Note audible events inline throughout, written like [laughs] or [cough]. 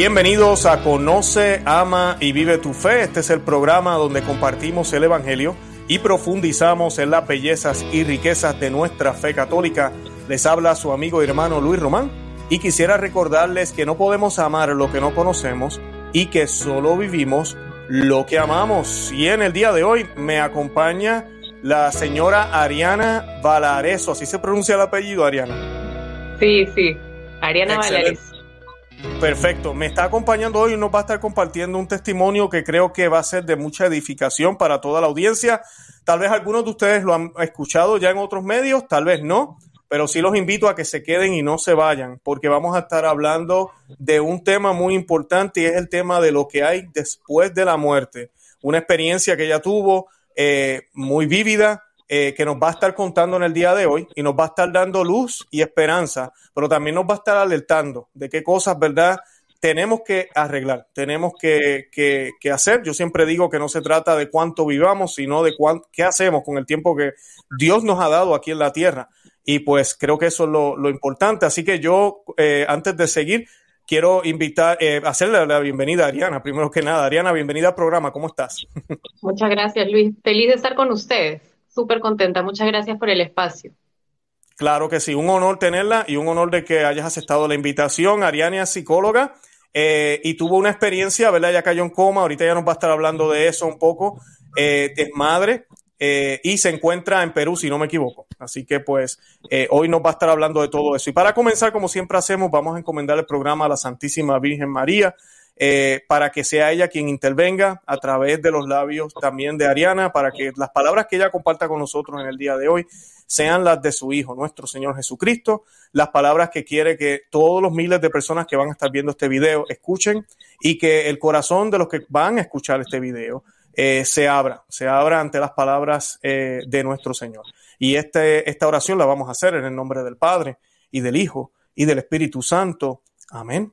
Bienvenidos a Conoce, Ama y Vive tu Fe. Este es el programa donde compartimos el Evangelio y profundizamos en las bellezas y riquezas de nuestra fe católica. Les habla su amigo y hermano Luis Román y quisiera recordarles que no podemos amar lo que no conocemos y que solo vivimos lo que amamos. Y en el día de hoy me acompaña la señora Ariana Valareso. ¿Así se pronuncia el apellido, Ariana? Sí, sí. Ariana Valareso. Perfecto. Me está acompañando hoy y nos va a estar compartiendo un testimonio que creo que va a ser de mucha edificación para toda la audiencia. Tal vez algunos de ustedes lo han escuchado ya en otros medios, tal vez no, pero sí los invito a que se queden y no se vayan, porque vamos a estar hablando de un tema muy importante y es el tema de lo que hay después de la muerte. Una experiencia que ella tuvo eh, muy vívida, eh, que nos va a estar contando en el día de hoy y nos va a estar dando luz y esperanza, pero también nos va a estar alertando de qué cosas, ¿verdad? Tenemos que arreglar, tenemos que, que, hacer. Yo siempre digo que no se trata de cuánto vivamos, sino de qué hacemos con el tiempo que Dios nos ha dado aquí en la tierra. Y pues creo que eso es lo, importante. Así que yo, eh, antes de seguir, quiero invitar, eh, hacerle la bienvenida a Ariana, primero que nada. Ariana, bienvenida al programa, ¿cómo estás? [laughs] Muchas gracias, Luis. Feliz de estar con ustedes súper contenta. Muchas gracias por el espacio. Claro que sí, un honor tenerla y un honor de que hayas aceptado la invitación. Ariania es psicóloga eh, y tuvo una experiencia, ¿verdad? Ya cayó en coma, ahorita ya nos va a estar hablando de eso un poco. Eh, es madre eh, y se encuentra en Perú, si no me equivoco. Así que pues hoy nos va a estar hablando de todo eso. Y para comenzar, como siempre hacemos, vamos a encomendar el programa a la Santísima Virgen María. Eh, para que sea ella quien intervenga a través de los labios también de Ariana, para que las palabras que ella comparta con nosotros en el día de hoy sean las de su Hijo, nuestro Señor Jesucristo, las palabras que quiere que todos los miles de personas que van a estar viendo este video escuchen y que el corazón de los que van a escuchar este video eh, se abra, se abra ante las palabras eh, de nuestro Señor. Y este, esta oración la vamos a hacer en el nombre del Padre y del Hijo y del Espíritu Santo. Amén.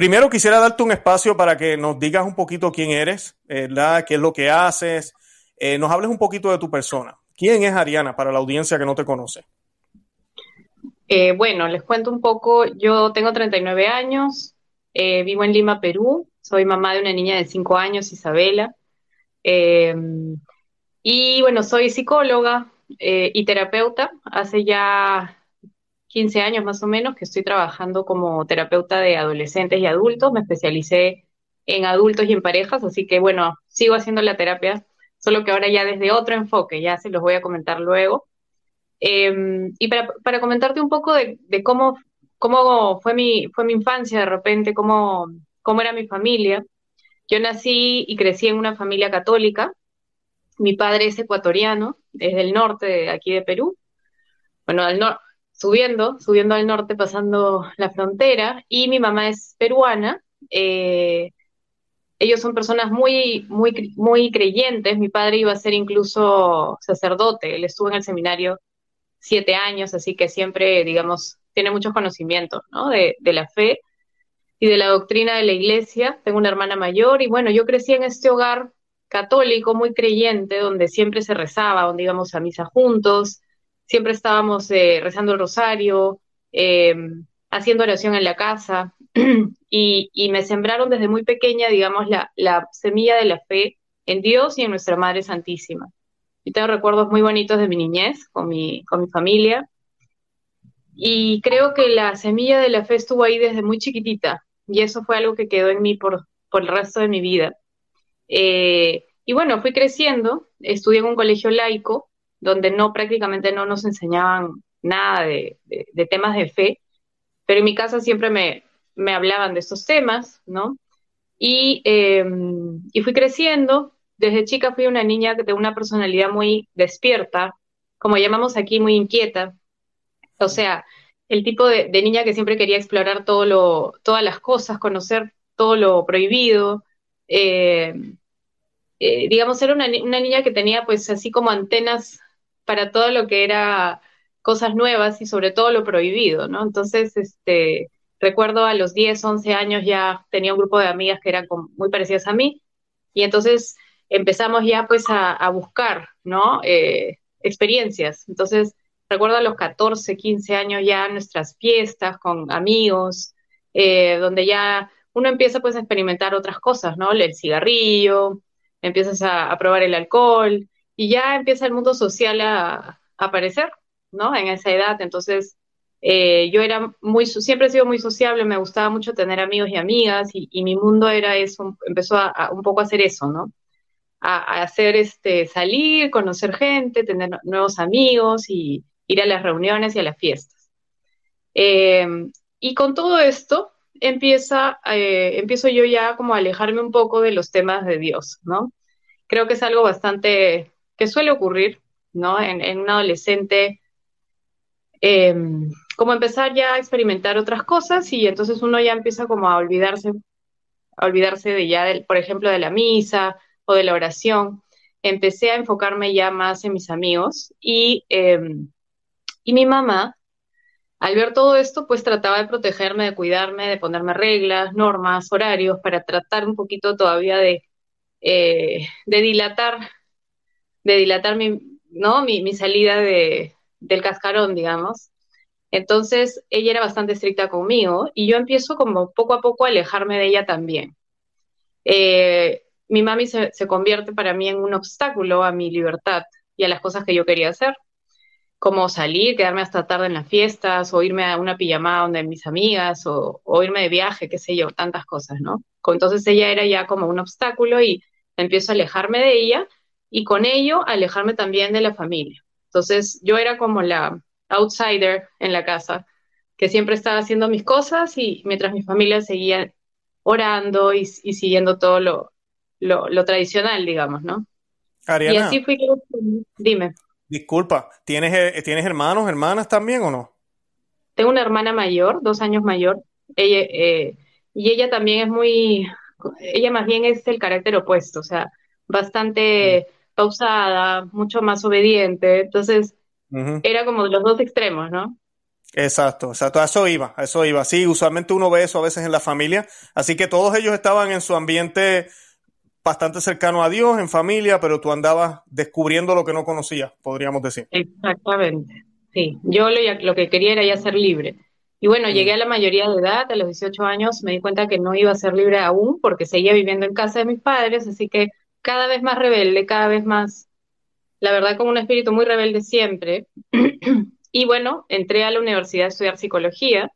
primero quisiera darte un espacio para que nos digas un poquito quién eres, ¿verdad? qué es lo que haces, eh, nos hables un poquito de tu persona. ¿Quién es Ariana para la audiencia que no te conoce? Eh, bueno, les cuento un poco. Yo tengo 39 años, vivo en Lima, Perú. Soy mamá de una niña de 5 años, Isabela. y bueno, soy psicóloga y terapeuta. Hace ya 15 años más o menos que estoy trabajando como terapeuta de adolescentes y adultos. Me especialicé en adultos y en parejas, así que bueno, sigo haciendo la terapia, solo que ahora ya desde otro enfoque, ya se los voy a comentar luego. Em, y para, comentarte un poco de, cómo, cómo fue, mi, fue mi infancia de repente, cómo, cómo era mi familia. Yo nací y crecí en una familia católica. Mi padre es ecuatoriano, desde el norte de aquí de Perú. Bueno, al norte subiendo, subiendo al norte, pasando la frontera, y mi mamá es peruana. Eh, ellos son personas muy, muy, muy creyentes. Mi padre iba a ser incluso sacerdote, él estuvo en el seminario siete años, así que siempre, digamos, tiene muchos conocimientos ¿no? de, de la fe y de la doctrina de la iglesia. Tengo una hermana mayor y bueno, yo crecí en este hogar católico muy creyente, donde siempre se rezaba, donde íbamos a misa juntos, siempre estábamos eh, rezando el rosario, eh, haciendo oración en la casa [clears throat] y, me sembraron desde muy pequeña, digamos, la, semilla de la fe en Dios y en nuestra Madre Santísima. Yo tengo recuerdos muy bonitos de mi niñez con mi, con mi familia y creo que la semilla de la fe estuvo ahí desde muy chiquitita y eso fue algo que quedó en mí por, por el resto de mi vida. Eh, y bueno, fui creciendo, estudié en un colegio laico donde no prácticamente no nos enseñaban nada de, temas de fe, pero en mi casa siempre me, hablaban de estos temas, ¿no? Em, y, fui creciendo. Desde chica fui una niña de una personalidad muy despierta, como llamamos aquí, muy inquieta. O sea, el tipo de, niña que siempre quería explorar todo lo, todas las cosas, conocer todo lo prohibido. Eh, eh, digamos, era una, una, niña que tenía pues así como antenas para todo lo que era cosas nuevas y sobre todo lo prohibido, ¿no? Entonces, este, recuerdo a los 10, 11 años ya tenía un grupo de amigas que eran muy parecidas a mí y entonces empezamos ya pues a, buscar, ¿no? Eh, experiencias. Entonces, recuerdo a los 14, 15 años ya nuestras fiestas con amigos, eh, donde ya uno empieza pues a experimentar otras cosas, ¿no? El cigarrillo, empiezas a, probar el alcohol y ya empieza el mundo social a, aparecer, ¿no? En esa edad. Entonces, eh, yo era muy, siempre he sido muy sociable, me gustaba mucho tener amigos y amigas y, mi mundo era eso, empezó a, un poco a hacer eso, ¿no? A, hacer este, salir, conocer gente, tener nuevos amigos y ir a las reuniones y a las fiestas. Eh, y con todo esto, empieza, eh, empiezo yo ya como a alejarme un poco de los temas de Dios, ¿no? Creo que es algo bastante que suele ocurrir, ¿no? En, un adolescente, em, como empezar ya a experimentar otras cosas y entonces uno ya empieza como a olvidarse, a olvidarse de ya, por ejemplo, de la misa o de la oración. Empecé a enfocarme ya más en mis amigos y, em, y mi mamá al ver todo esto, pues trataba de protegerme, de cuidarme, de ponerme reglas, normas, horarios, para tratar un poquito todavía de, eh, de dilatar, de dilatar mi, ¿no? mi, salida de, del cascarón, digamos. Entonces, ella era bastante estricta conmigo y yo empiezo como poco a poco a alejarme de ella también. Eh, mi mami se, se convierte para mí en un obstáculo a mi libertad y a las cosas que yo quería hacer como salir, quedarme hasta tarde en las fiestas, o irme a una pijamada donde mis amigas, o, irme de viaje, qué sé yo, tantas cosas, ¿no? Entonces ella era ya como un obstáculo y empiezo a alejarme de ella y con ello alejarme también de la familia. Entonces yo era como la outsider en la casa, que siempre estaba haciendo mis cosas y mientras mi familia seguía orando y, siguiendo todo lo, lo, tradicional, digamos, ¿no? Ariana, y así fui, dime. Disculpa, ¿tienes, eh, ¿tienes hermanos, hermanas también o no? Tengo una hermana mayor, dos años mayor. Ella, eh, y ella también es muy, ella más bien es el carácter opuesto, o sea, bastante pausada, mucho más obediente. Entonces, era como de los dos extremos, ¿no? Exacto, exacto, a eso iba, a eso iba. Sí, usualmente uno ve eso a veces en la familia, así que todos ellos estaban en su ambiente bastante cercano a Dios, en familia, pero tú andabas descubriendo lo que no conocías, podríamos decir. Exactamente, sí. Yo lo, que quería era ya ser libre. Y bueno, mm. llegué a la mayoría de edad, a los 18 años, me di cuenta que no iba a ser libre aún porque seguía viviendo en casa de mis padres, así que cada vez más rebelde, cada vez más, la verdad, con un espíritu muy rebelde siempre. [clears throat] y bueno, entré a la universidad a estudiar psicología,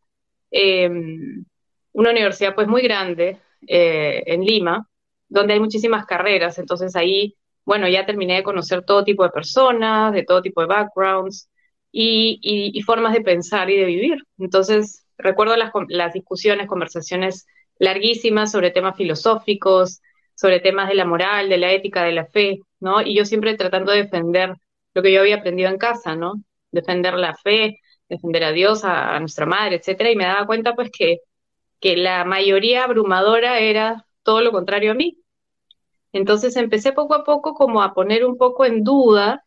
em, una universidad pues muy grande eh, en Lima, donde hay muchísimas carreras, entonces ahí, bueno, ya terminé de conocer todo tipo de personas, de todo tipo de backgrounds y, formas de pensar y de vivir. Entonces, recuerdo las, las discusiones, conversaciones larguísimas sobre temas filosóficos, sobre temas de la moral, de la ética, de la fe, ¿no? Y yo siempre tratando de defender lo que yo había aprendido en casa, ¿no? Defender la fe, defender a Dios, a, nuestra madre, etcétera, y me daba cuenta pues que, que la mayoría abrumadora era todo lo contrario a mí. Entonces empecé poco a poco como a poner un poco en duda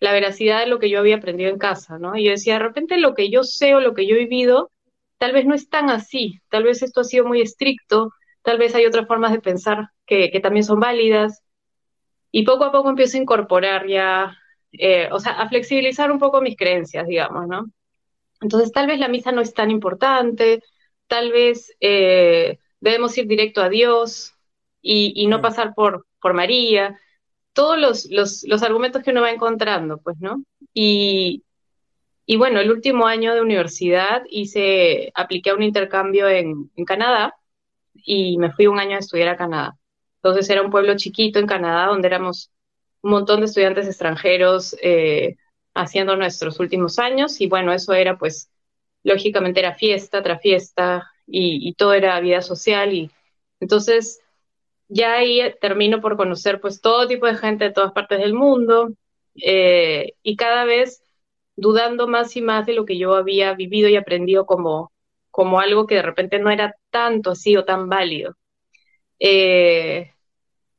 la veracidad de lo que yo había aprendido en casa, ¿no? Y yo decía, de repente lo que yo sé o lo que yo he vivido, tal vez no es tan así, tal vez esto ha sido muy estricto, tal vez hay otras formas de pensar que, también son válidas. Y poco a poco empiezo a incorporar ya, eh, o sea, a flexibilizar un poco mis creencias, digamos, ¿no? Entonces tal vez la misa no es tan importante, tal vez eh, debemos ir directo a Dios y, no pasar por, por María, todos los, los, argumentos que uno va encontrando, pues, ¿no? Y, y bueno, el último año de universidad hice, apliqué a un intercambio en, Canadá y me fui un año a estudiar a Canadá. Entonces era un pueblo chiquito en Canadá donde éramos un montón de estudiantes extranjeros eh, haciendo nuestros últimos años y bueno, eso era pues, lógicamente era fiesta tras fiesta, y, todo era vida social y entonces ya ahí termino por conocer pues todo tipo de gente de todas partes del mundo eh, y cada vez dudando más y más de lo que yo había vivido y aprendido como, como algo que de repente no era tanto así o tan válido. Eh,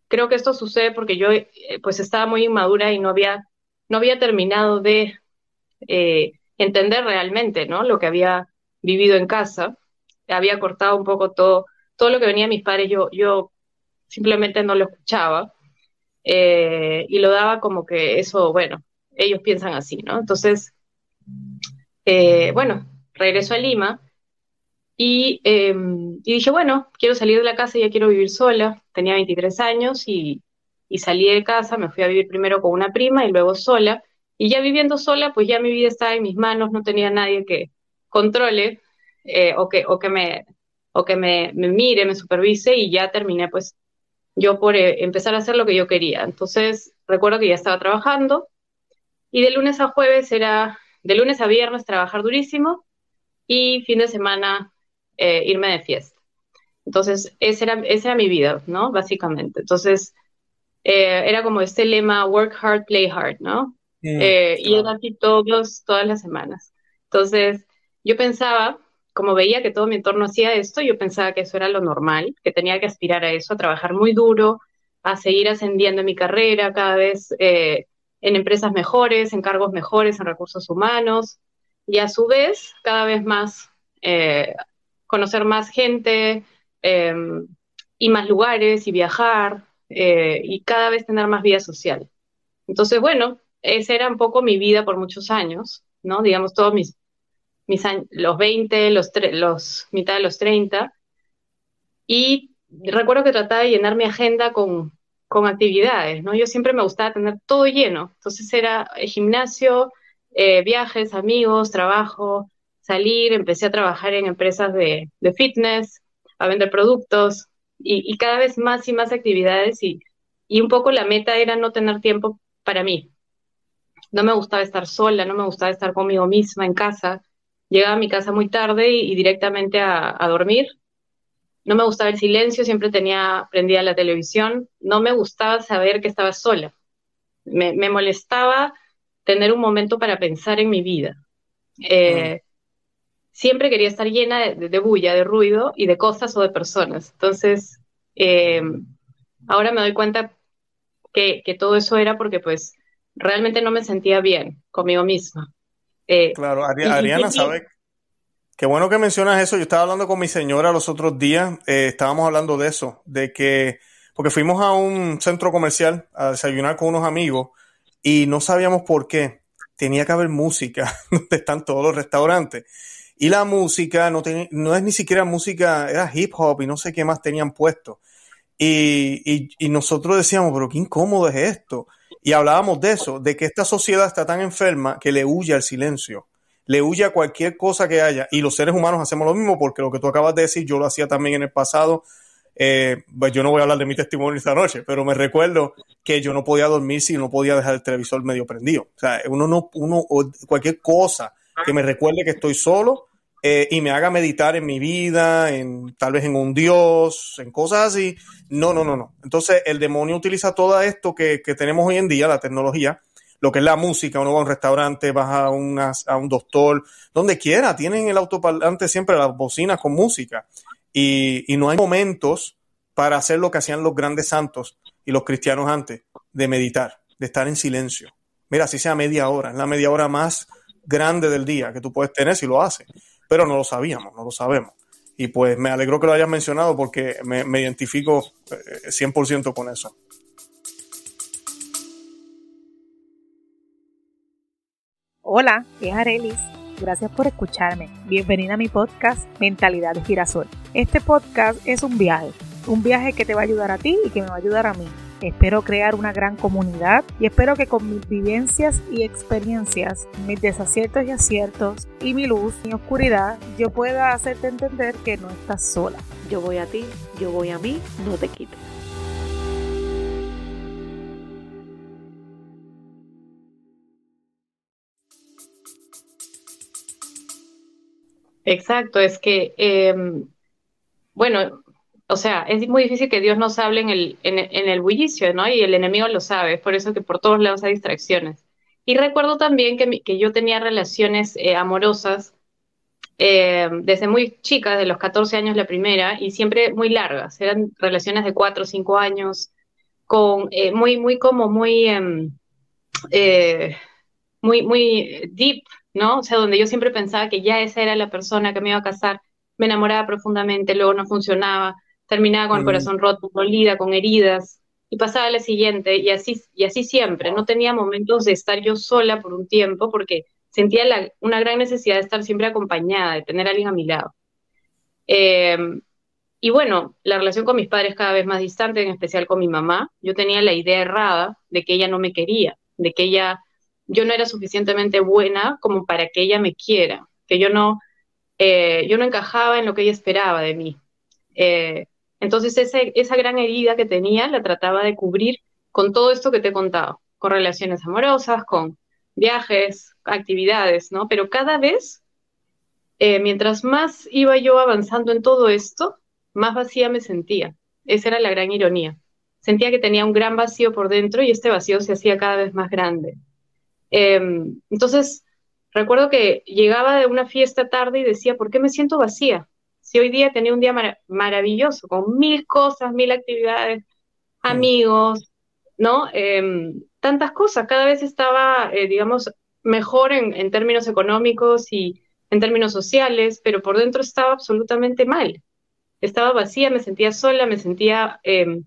creo que esto sucede porque yo eh, pues estaba muy inmadura y no había, no había terminado de eh, entender realmente, ¿no? Lo que había vivido en casa. Había cortado un poco todo, todo lo que venía a mis padres, yo, yo simplemente no lo escuchaba. Y lo daba como que eso, bueno, ellos piensan así, ¿no? Entonces, bueno, regreso a Lima em, y, dije, bueno, quiero salir de la casa, ya quiero vivir sola. Tenía 23 años y, salí de casa, me fui a vivir primero con una prima y luego sola. Y ya viviendo sola, pues ya mi vida estaba en mis manos, no tenía nadie que controle eh, o que, o que, me, o que me, mire, me supervise y ya terminé pues yo por eh, empezar a hacer lo que yo quería. Entonces recuerdo que ya estaba trabajando y de lunes a jueves era, de lunes a viernes trabajar durísimo y fin de semana eh, irme de fiesta. Entonces, esa era, esa era mi vida, ¿no? Básicamente. Entonces, eh, era como este lema, work hard, play hard, ¿no? Eh, y era así todos, todas las semanas. Entonces, yo pensaba, como veía que todo mi entorno hacía esto, yo pensaba que eso era lo normal, que tenía que aspirar a eso, a trabajar muy duro, a seguir ascendiendo en mi carrera cada vez en empresas mejores, en cargos mejores, en recursos humanos, y a su vez cada vez más eh, conocer más gente em, y más lugares y viajar eh, y cada vez tener más vida social. Entonces, bueno, esa era un poco mi vida por muchos años, ¿no? Digamos, todos mis, mis años, los 20, los, los mitad de los 30. Y recuerdo que trataba de llenar mi agenda con, con actividades, ¿no? Yo siempre me gustaba tener todo lleno. Entonces era gimnasio, eh, viajes, amigos, trabajo, salir, empecé a trabajar en empresas de, fitness, a vender productos y, cada vez más y más actividades y, un poco la meta era no tener tiempo para mí. No me gustaba estar sola, no me gustaba estar conmigo misma en casa. Llegaba a mi casa muy tarde y, directamente a, dormir. No me gustaba el silencio, siempre tenía prendida la televisión. No me gustaba saber que estaba sola. me molestaba tener un momento para pensar en mi vida. Eh, siempre quería estar llena de, bulla, de ruido y de cosas o de personas. Entonces, eh, ahora me doy cuenta que, todo eso era porque pues realmente no me sentía bien conmigo misma. Eh, claro, Ariana, ¿sabe? Qué bueno que mencionas eso. Yo estaba hablando con mi señora los otros días, estábamos hablando de eso, de que, porque fuimos a un centro comercial a desayunar con unos amigos y no sabíamos por qué. Tenía que haber música [laughs] donde están todos los restaurantes. Y la música no, no es ni siquiera música, era hip hop y no sé qué más tenían puesto. Y, y, nosotros decíamos, pero qué incómodo es esto. Y hablábamos de eso, de que esta sociedad está tan enferma que le huye al silencio, le huye a cualquier cosa que haya. Y los seres humanos hacemos lo mismo porque lo que tú acabas de decir, yo lo hacía también en el pasado eh, pues yo no voy a hablar de mi testimonio esta noche, pero me recuerdo que yo no podía dormir si no podía dejar el televisor medio prendido. O sea, uno no, uno, cualquier cosa que me recuerde que estoy solo eh, y me haga meditar en mi vida, en tal vez en un Dios, en cosas así. No, no, no, no. Entonces el demonio utiliza todo esto que, que tenemos hoy en día, la tecnología, lo que es la música, uno va a un restaurante, vas a, a un doctor, donde quiera, tienen el autoparlante siempre, las bocinas con música. Y, no hay momentos para hacer lo que hacían los grandes santos y los cristianos antes, de meditar, de estar en silencio. Mira, si sea media hora, es la media hora más grande del día que tú puedes tener si lo haces. Pero no lo sabíamos, no lo sabemos. Y pues me alegro que lo hayas mencionado porque me, me identifico 100% eh, con eso. Hola, es Arelis Gracias por escucharme. Bienvenida a mi podcast Mentalidad de Girasol. Este podcast es un viaje, un viaje que te va a ayudar a ti y que me va a ayudar a mí. Espero crear una gran comunidad y espero que con mis vivencias y experiencias, mis desaciertos y aciertos y mi luz y oscuridad, yo pueda hacerte entender que no estás sola. Yo voy a ti, yo voy a mí, no te quites. Exacto, es que, em, bueno, o sea, es muy difícil que Dios nos hable en el, en, el bullicio, ¿no? Y el enemigo lo sabe, es por eso que por todos lados hay distracciones. Y recuerdo también que, que yo tenía relaciones eh, amorosas em, desde muy chicas, de los 14 años la primera, y siempre muy largas, eran relaciones de 4 o 5 años, con, eh, muy, muy como muy, em, eh, muy, muy deep, ¿no? O sea, donde yo siempre pensaba que ya esa era la persona que me iba a casar, me enamoraba profundamente, luego no funcionaba, terminaba con el corazón roto, dolida, con heridas, y pasaba a la siguiente, y así, y así siempre. No tenía momentos de estar yo sola por un tiempo, porque sentía una gran necesidad de estar siempre acompañada, de tener a alguien a mi lado. Em, y bueno, la relación con mis padres cada vez más distante, en especial con mi mamá. Yo tenía la idea errada de que ella no me quería, de que ella, yo no era suficientemente buena como para que ella me quiera, que yo no, eh, yo no encajaba en lo que ella esperaba de mí. Eh, entonces esa gran herida que tenía la trataba de cubrir con todo esto que te he contado, con relaciones amorosas, con viajes, actividades, ¿no? Pero cada vez, eh, mientras más iba yo avanzando en todo esto, más vacía me sentía. Esa era la gran ironía. Sentía que tenía un gran vacío por dentro y este vacío se hacía cada vez más grande. Em, entonces, recuerdo que llegaba de una fiesta tarde y decía, ¿por qué me siento vacía? Si hoy día tenía un día maravilloso, con mil cosas, mil actividades, amigos, ¿no? Em, tantas cosas. Cada vez estaba, eh, digamos, mejor en, en términos económicos y en términos sociales, pero por dentro estaba absolutamente mal estaba vacía, me sentía sola, me sentía em,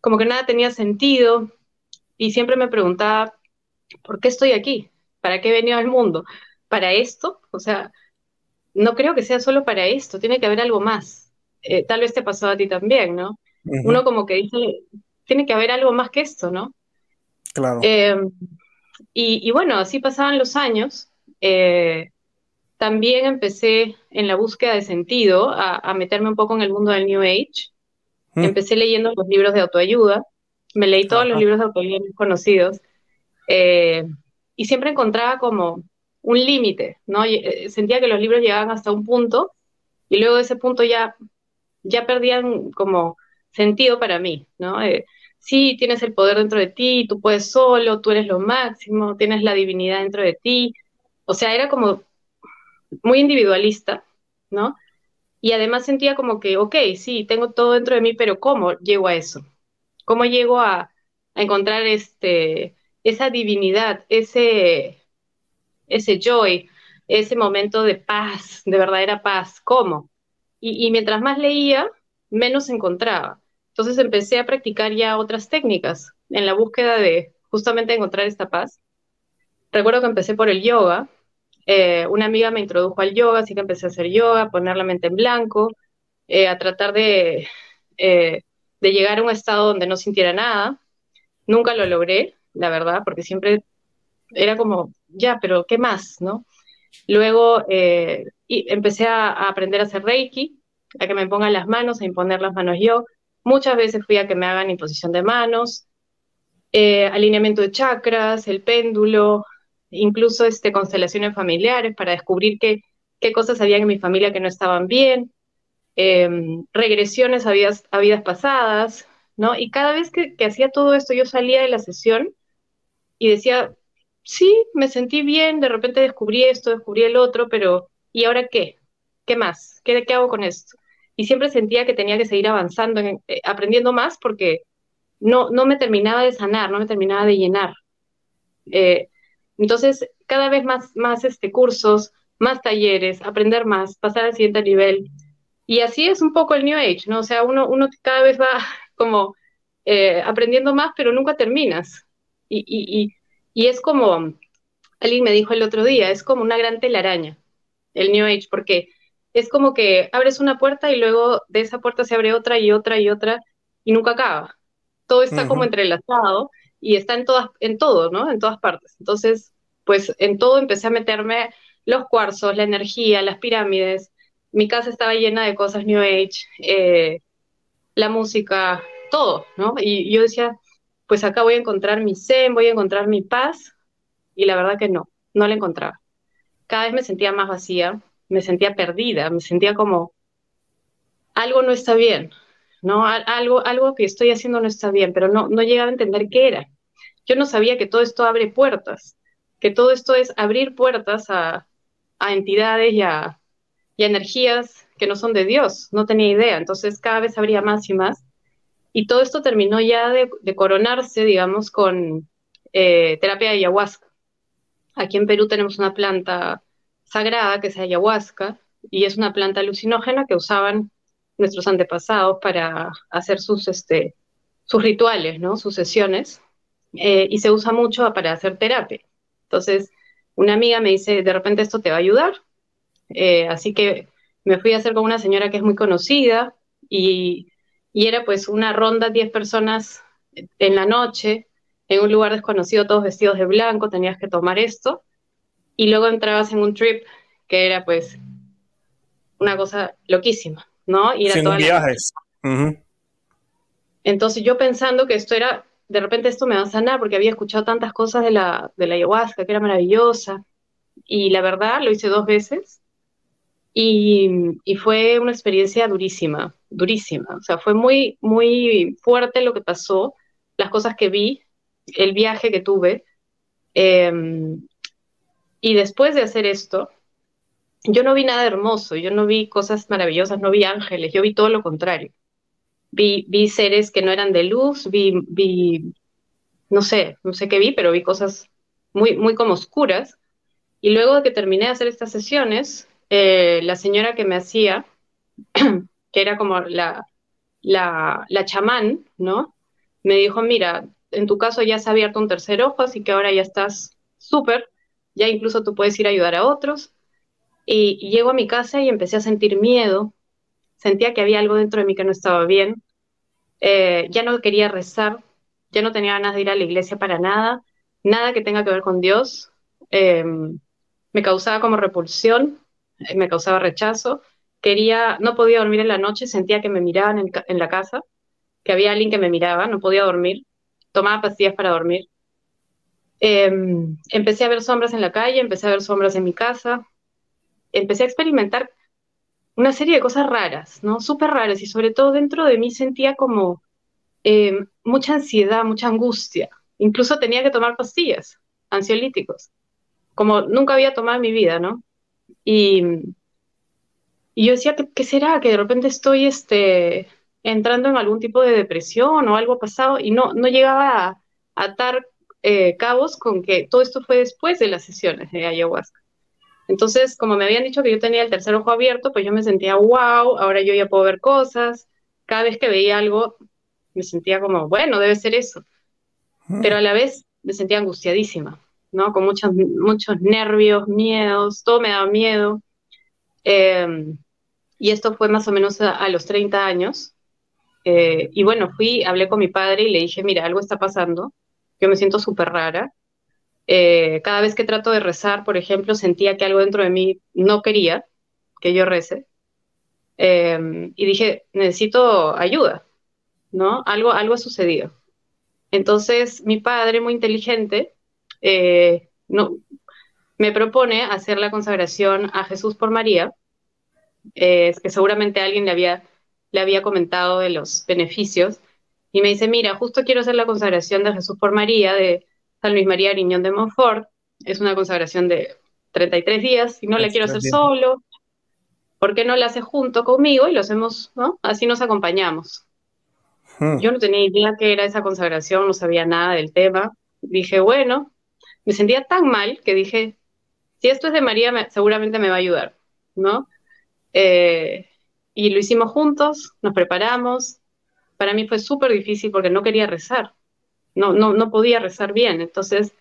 como que nada tenía sentido y siempre me preguntaba, ¿por qué estoy aquí? ¿Para qué he venido al mundo? ¿Para esto? O sea, no creo que sea solo para esto, tiene que haber algo más. Eh, tal vez te pasó a ti también, ¿no? Uno como que dice, tiene que haber algo más que esto, ¿no? Claro. Em, y, bueno, así pasaban los años. Eh, también empecé en la búsqueda de sentido a, meterme un poco en el mundo del New Age. Mm. Empecé leyendo los libros de autoayuda, me leí todos los libros de autoayuda conocidos eh, y siempre encontraba como un límite, ¿no? Eh, sentía que los libros llegaban hasta un punto y luego de ese punto ya, ya perdían como sentido para mí, ¿no? Eh, sí, tienes el poder dentro de ti, tú puedes solo, tú eres lo máximo, tienes la divinidad dentro de ti. O sea, era como muy individualista, ¿no? Y además sentía como que, ok, sí, tengo todo dentro de mí, pero ¿cómo llego a eso? ¿Cómo llego a, encontrar este, esa divinidad, ese, ese joy, ese momento de paz, de verdadera paz? ¿Cómo? Y, mientras más leía, menos encontraba. Entonces empecé a practicar ya otras técnicas en la búsqueda de justamente encontrar esta paz. Recuerdo que empecé por el yoga, eh, una amiga me introdujo al yoga, así que empecé a hacer yoga, a poner la mente en blanco, eh, a tratar de, eh, de llegar a un estado donde no sintiera nada. Nunca lo logré, la verdad, porque siempre era como, ya, pero ¿qué más? ¿no? Luego y empecé a, aprender a hacer Reiki, a que me pongan las manos, a imponer las manos yo. Muchas veces fui a que me hagan imposición de manos, alineamiento de chakras, el péndulo, incluso este, constelaciones familiares para descubrir qué, qué cosas había en mi familia que no estaban bien, em, regresiones a vidas, a vidas, pasadas, ¿no? Y cada vez que hacía todo esto, yo salía de la sesión y decía, sí, me sentí bien, de repente descubrí esto, descubrí el otro, pero ¿y ahora qué? ¿Qué más? ¿Qué, qué hago con esto? Y siempre sentía que tenía que seguir avanzando, eh, aprendiendo más porque no, no me terminaba de sanar, no me terminaba de llenar. Eh, entonces, cada vez más, más este, cursos, más talleres, aprender más, pasar al siguiente nivel. Y así es un poco el New Age, ¿no? O sea, uno, uno cada vez va [laughs] como eh, aprendiendo más, pero nunca terminas. Y, y, y, es como, alguien me dijo el otro día, es como una gran telaraña, el New Age, porque es como que abres una puerta y luego de esa puerta se abre otra y otra y otra y nunca acaba. Todo está como entrelazado y está en todas, en todo, ¿no? En todas partes. Entonces, pues en todo empecé a meterme los cuarzos, la energía, las pirámides. Mi casa estaba llena de cosas New Age, eh, la música, todo, ¿no? Y yo decía, pues acá voy a encontrar mi zen, voy a encontrar mi paz, y la verdad que no, no la encontraba. Cada vez me sentía más vacía, me sentía perdida, me sentía como algo no está bien, ¿no? Algo, algo que estoy haciendo no está bien, pero no, no llegaba a entender qué era. Yo no sabía que todo esto abre puertas, que todo esto es abrir puertas a, entidades y a, energías que no son de Dios. No tenía idea. Entonces cada vez abría más y más. Y todo esto terminó ya de, coronarse, digamos, con eh, terapia de ayahuasca. Aquí en Perú tenemos una planta sagrada que es ayahuasca y es una planta alucinógena que usaban nuestros antepasados para hacer sus, este, rituales, ¿no? sus sesiones, eh, y se usa mucho para hacer terapia. Entonces, una amiga me dice, de repente esto te va a ayudar, eh, así que me fui a hacer con una señora que es muy conocida y, y era pues una ronda, 10 personas en la noche, en un lugar desconocido, todos vestidos de blanco, tenías que tomar esto, y luego entrabas en un trip que era pues una cosa loquísima, ¿no? Ir a viajes. Entonces yo pensando que esto era, de repente esto me va a sanar, porque había escuchado tantas cosas de la, de la ayahuasca, que era maravillosa, y la verdad lo hice dos veces, y, fue una experiencia durísima, durísima. O sea, fue muy, muy fuerte lo que pasó, las cosas que vi, el viaje que tuve. Em, y después de hacer esto, yo no vi nada hermoso, yo no vi cosas maravillosas, no vi ángeles, yo vi todo lo contrario. Vi, vi seres que no eran de luz, vi, vi, no sé, no sé qué vi, pero vi cosas muy, muy como oscuras. Y luego de que terminé de hacer estas sesiones, eh, la señora que me hacía, [clears throat] que era como la, la, la chamán, ¿no? Me dijo, mira, en tu caso ya se ha abierto un tercer ojo, así que ahora ya estás súper, ya incluso tú puedes ir a ayudar a otros. Y, llego a mi casa y empecé a sentir miedo, sentía que había algo dentro de mí que no estaba bien, eh, ya no quería rezar, ya no tenía ganas de ir a la iglesia para nada, nada que tenga que ver con Dios, em, me causaba como repulsión, me causaba rechazo, quería, no podía dormir en la noche, sentía que me miraban en, en la casa, que había alguien que me miraba, no podía dormir, tomaba pastillas para dormir. Em, empecé a ver sombras en la calle, empecé a ver sombras en mi casa, empecé a experimentar una serie de cosas raras, ¿no? Súper raras y sobre todo dentro de mí sentía como em, mucha ansiedad, mucha angustia. Incluso tenía que tomar pastillas, ansiolíticos, como nunca había tomado en mi vida, ¿no? Y, y yo decía, ¿qué, ¿qué, será? Que de repente estoy este, entrando en algún tipo de depresión o algo pasado y no, no llegaba a, atar eh, cabos con que todo esto fue después de las sesiones de ayahuasca. Entonces, como me habían dicho que yo tenía el tercer ojo abierto, pues yo me sentía, wow, ahora yo ya puedo ver cosas. Cada vez que veía algo, me sentía como, bueno, debe ser eso. Mm. Pero a la vez me sentía angustiadísima, ¿no? Con muchos, muchos nervios, miedos, todo me daba miedo. Em, y esto fue más o menos a los 30 años. Eh, y bueno, fui, hablé con mi padre y le dije, mira, algo está pasando, yo me siento súper rara. Eh, cada vez que trato de rezar, por ejemplo, sentía que algo dentro de mí no quería que yo rece. Eh, y dije, necesito ayuda, ¿no? Algo, algo ha sucedido. Entonces, mi padre, muy inteligente, no, me propone hacer la consagración a Jesús por María, es que seguramente alguien le había le había comentado de los beneficios y me dice, mira, justo quiero hacer la consagración de Jesús por María de San Luis María Ariñón de Montfort. Es una consagración de 33 días y no la quiero hacer solo. ¿Por qué no la hace junto conmigo y lo hacemos, ¿no? Así nos acompañamos. Hmm. Yo no tenía idea qué era esa consagración, no sabía nada del tema. Dije, bueno, me sentía tan mal que dije, si esto es de María, seguramente me va a ayudar, ¿no? Eh, y lo hicimos juntos, nos preparamos. Para mí fue súper difícil porque no quería rezar, no, no, no podía rezar bien. Entonces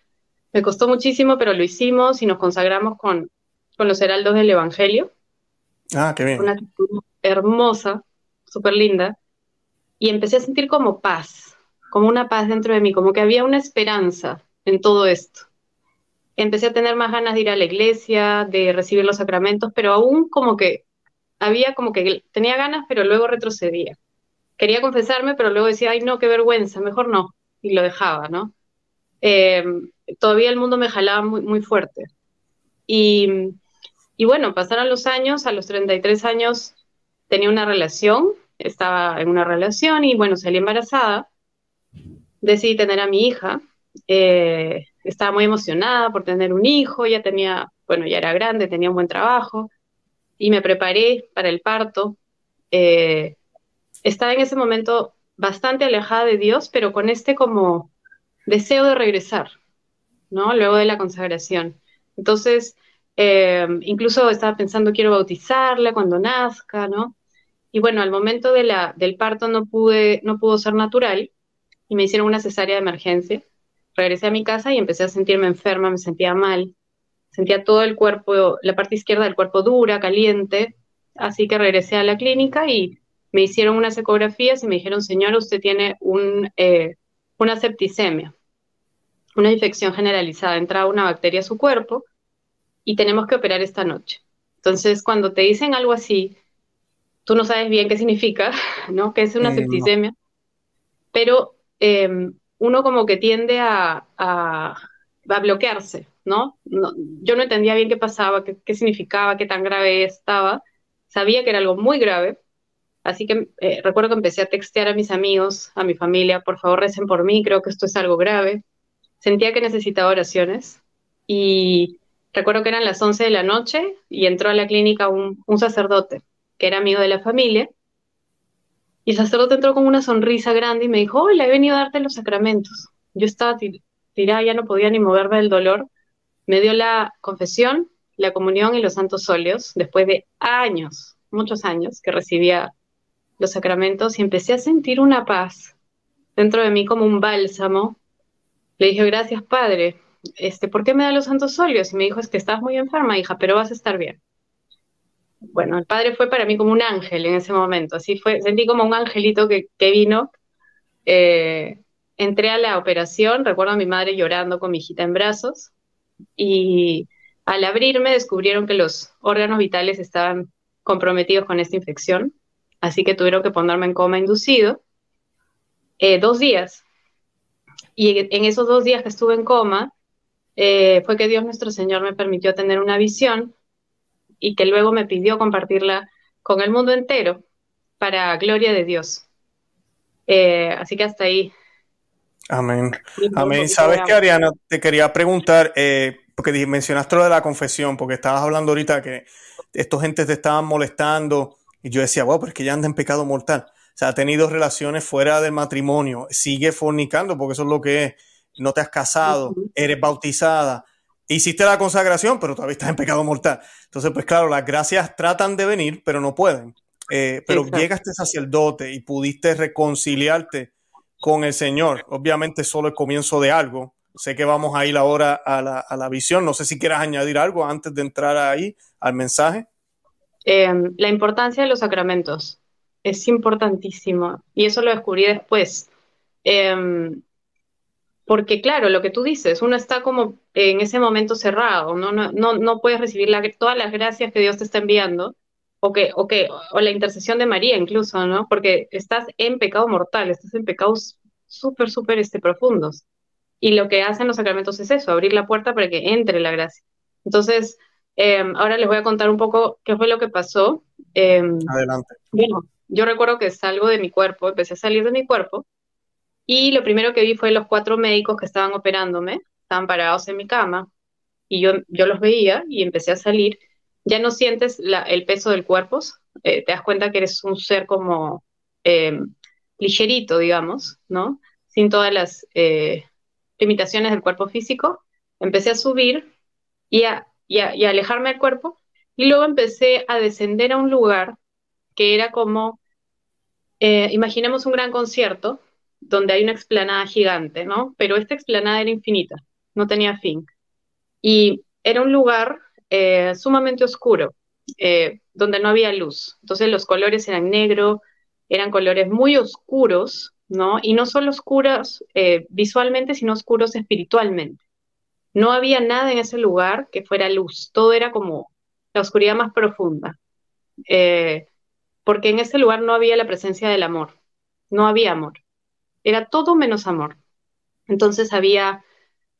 me costó muchísimo, pero lo hicimos y nos consagramos con, con los heraldos del Evangelio. Ah, qué bien. Una actitud hermosa, súper linda. Y empecé a sentir como paz, como una paz dentro de mí, como que había una esperanza en todo esto. Empecé a tener más ganas de ir a la iglesia, de recibir los sacramentos, pero aún como que había como que tenía ganas, pero luego retrocedía. Quería confesarme, pero luego decía, ay, no, qué vergüenza, mejor no. Y lo dejaba, ¿no? Em, todavía el mundo me jalaba muy, muy fuerte. Y, y bueno, pasaron los años, a los 33 años tenía una relación, estaba en una relación y bueno, salí embarazada. Decidí tener a mi hija. Eh, estaba muy emocionada por tener un hijo, ya tenía, bueno, ya era grande, tenía un buen trabajo y me preparé para el parto. Eh, estaba en ese momento bastante alejada de Dios, pero con este como deseo de regresar, ¿no? Luego de la consagración. Entonces, eh, incluso estaba pensando, quiero bautizarla cuando nazca, ¿no? Y bueno, al momento del parto no, pude, no pudo ser natural y me hicieron una cesárea de emergencia. Regresé a mi casa y empecé a sentirme enferma, me sentía mal, sentía todo el cuerpo, la parte izquierda del cuerpo dura, caliente, así que regresé a la clínica y me hicieron unas ecografías y me dijeron, señora, usted tiene un, eh, una septicemia, una infección generalizada, entra una bacteria a su cuerpo y tenemos que operar esta noche. Entonces, cuando te dicen algo así, tú no sabes bien qué significa, [laughs] ¿no? Que es una septicemia, pero em, uno como que tiende a, a, bloquearse, ¿no? Yo no entendía bien qué pasaba, qué, qué, significaba, qué tan grave estaba. Sabía que era algo muy grave, así que eh, recuerdo que empecé a textear a mis amigos, a mi familia, por favor recen por mí, creo que esto es algo grave. Sentía que necesitaba oraciones y recuerdo que eran las 11 de la noche y entró a la clínica un, sacerdote que era amigo de la familia. Y el sacerdote entró con una sonrisa grande y me dijo, hola, he venido a darte los sacramentos. Yo estaba tirada, ya no podía ni moverme del dolor. Me dio la confesión, la comunión y los santos óleos, después de años, muchos años, que recibía los sacramentos y empecé a sentir una paz dentro de mí como un bálsamo. Le dije, gracias, Padre, este, ¿por qué me da los santos óleos? Y me dijo, es que estás muy enferma, hija, pero vas a estar bien. Bueno, el padre fue para mí como un ángel en ese momento, así fue, sentí como un angelito que, vino. Eh, entré a la operación, recuerdo a mi madre llorando con mi hijita en brazos, y al abrirme descubrieron que los órganos vitales estaban comprometidos con esta infección, así que tuvieron que ponerme en coma inducido eh, dos días. Y en esos dos días que estuve en coma, eh, fue que Dios nuestro Señor me permitió tener una visión y que luego me pidió compartirla con el mundo entero para gloria de Dios. Eh, así que hasta ahí. Amén. Amén. Sabes que Ariana, te quería preguntar, eh, porque mencionaste lo de la confesión, porque estabas hablando ahorita que estos gentes te estaban molestando y yo decía, wow, pero es que ya anda en pecado mortal. O sea, ha tenido relaciones fuera del matrimonio, sigue fornicando, porque eso es lo que es no te has casado, eres bautizada, hiciste la consagración, pero todavía estás en pecado mortal. Entonces, pues claro, las gracias tratan de venir, pero no pueden. Eh, pero llegaste a sacerdote y pudiste reconciliarte con el Señor. Obviamente solo el comienzo de algo. Sé que vamos a ir ahora a la, a la visión. No sé si quieras añadir algo antes de entrar ahí al mensaje. Em, la importancia de los sacramentos es importantísimo y eso lo descubrí después. Em, porque claro, lo que tú dices, uno está como en ese momento cerrado, no, no, no, no puedes recibir la, todas las gracias que Dios te está enviando, o, que, o, que, o la intercesión de María incluso, ¿no? Porque estás en pecado mortal, estás en pecados súper, súper este, profundos. Y lo que hacen los sacramentos es eso, abrir la puerta para que entre la gracia. Entonces, em, ahora les voy a contar un poco qué fue lo que pasó. Em, Adelante. Bueno, yo recuerdo que salgo de mi cuerpo, empecé a salir de mi cuerpo, y lo primero que vi fue los cuatro médicos que estaban operándome, estaban parados en mi cama, y yo, yo los veía y empecé a salir. Ya no sientes el peso del cuerpo, eh, te das cuenta que eres un ser como em, ligerito, digamos, ¿no? Sin todas las eh, limitaciones del cuerpo físico. Empecé a subir y a, y a alejarme del cuerpo, y luego empecé a descender a un lugar que era como, eh, imaginemos un gran concierto, donde hay una explanada gigante, ¿no? Pero esta explanada era infinita, no tenía fin. Y era un lugar eh, sumamente oscuro, eh, donde no había luz. Entonces los colores eran negro, eran colores muy oscuros, ¿no? Y no solo oscuros eh, visualmente, sino oscuros espiritualmente. No había nada en ese lugar que fuera luz, todo era como la oscuridad más profunda, porque en ese lugar no había la presencia del amor, no había amor era todo menos amor. Entonces había,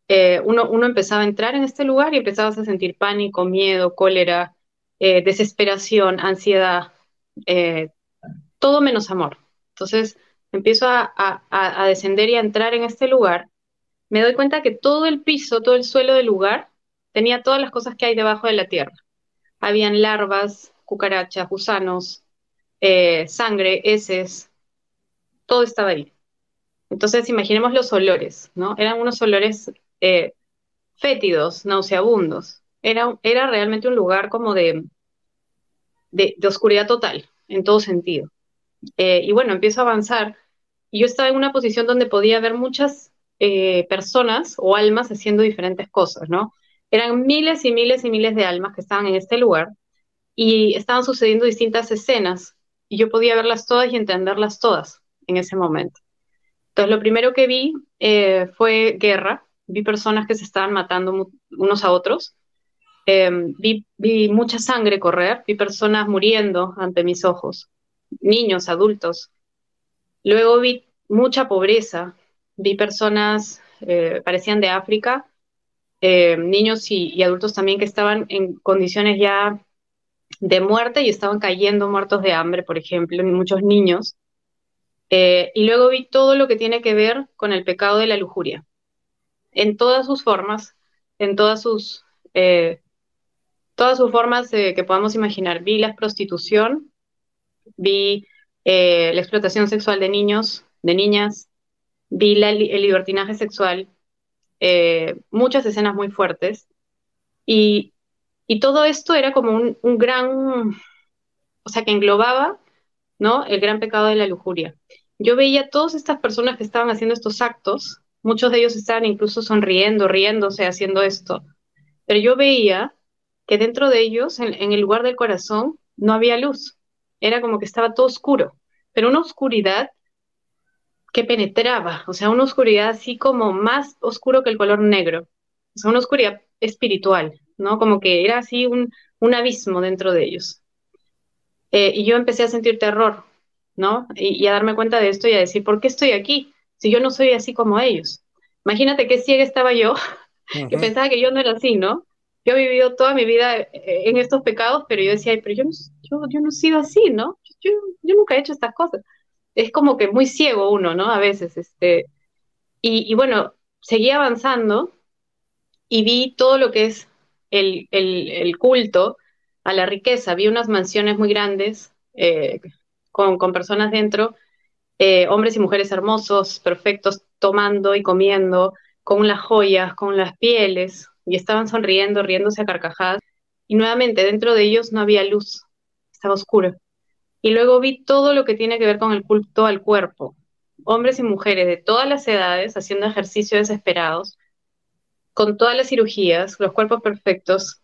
eh, uno, uno, empezaba a entrar en este lugar y empezabas a sentir pánico, miedo, cólera, eh, desesperación, ansiedad, eh, todo menos amor. Entonces empiezo a, a, descender y a entrar en este lugar. Me doy cuenta que todo el piso, todo el suelo del lugar tenía todas las cosas que hay debajo de la tierra. Habían larvas, cucarachas, gusanos, sangre, heces, todo estaba ahí. Entonces, imaginemos los olores, ¿no? Eran unos olores eh, fétidos, nauseabundos. Era, era realmente un lugar como de, de, oscuridad total, en todo sentido. Eh, y bueno, empiezo a avanzar y yo estaba en una posición donde podía ver muchas eh, personas o almas haciendo diferentes cosas, ¿no? Eran miles y miles y miles de almas que estaban en este lugar y estaban sucediendo distintas escenas y yo podía verlas todas y entenderlas todas en ese momento. Entonces, lo primero que vi eh, fue guerra, vi personas que se estaban matando unos a otros, em, vi, mucha sangre correr, vi personas muriendo ante mis ojos, niños, adultos. Luego vi mucha pobreza, vi personas, eh, parecían de África, eh, niños y, adultos también que estaban en condiciones ya de muerte y estaban cayendo muertos de hambre, por ejemplo, muchos niños. Eh, y luego vi todo lo que tiene que ver con el pecado de la lujuria, en todas sus formas, en todas sus, todas sus formas que podamos imaginar. Vi la prostitución, vi la explotación sexual de niños, de niñas, vi el libertinaje sexual, eh, muchas escenas muy fuertes, y, todo esto era como un, gran, o sea, que englobaba, ¿no? El gran pecado de la lujuria. Yo veía todas estas personas que estaban haciendo estos actos, muchos de ellos estaban incluso sonriendo, riéndose, haciendo esto, pero yo veía que dentro de ellos, en el lugar del corazón, no había luz, era como que estaba todo oscuro, pero una oscuridad que penetraba, o sea, una oscuridad así como más oscuro que el color negro, o sea, una oscuridad espiritual, ¿no? Como que era así un, un abismo dentro de ellos. Eh, y yo empecé a sentir terror, ¿no? Y, a darme cuenta de esto y a decir, ¿por qué estoy aquí? Si yo no soy así como ellos. Imagínate qué ciega estaba yo, [laughs] que pensaba que yo no era así, ¿no? Yo he vivido toda mi vida eh, en estos pecados, pero yo decía, pero yo no, yo, yo no he sido así, ¿no? Yo, yo nunca he hecho estas cosas es como que muy ciego uno, ¿no? A veces, este, y, bueno, seguí avanzando y vi todo lo que es el, culto a la riqueza. Vi unas mansiones muy grandes eh, con, personas dentro, eh, hombres y mujeres hermosos, perfectos, tomando y comiendo, con las joyas, con las pieles, y estaban sonriendo, riéndose a carcajadas. Y nuevamente, dentro de ellos no había luz, estaba oscuro. Y luego vi todo lo que tiene que ver con el culto al cuerpo. Hombres y mujeres de todas las edades haciendo ejercicios desesperados, con todas las cirugías, los cuerpos perfectos,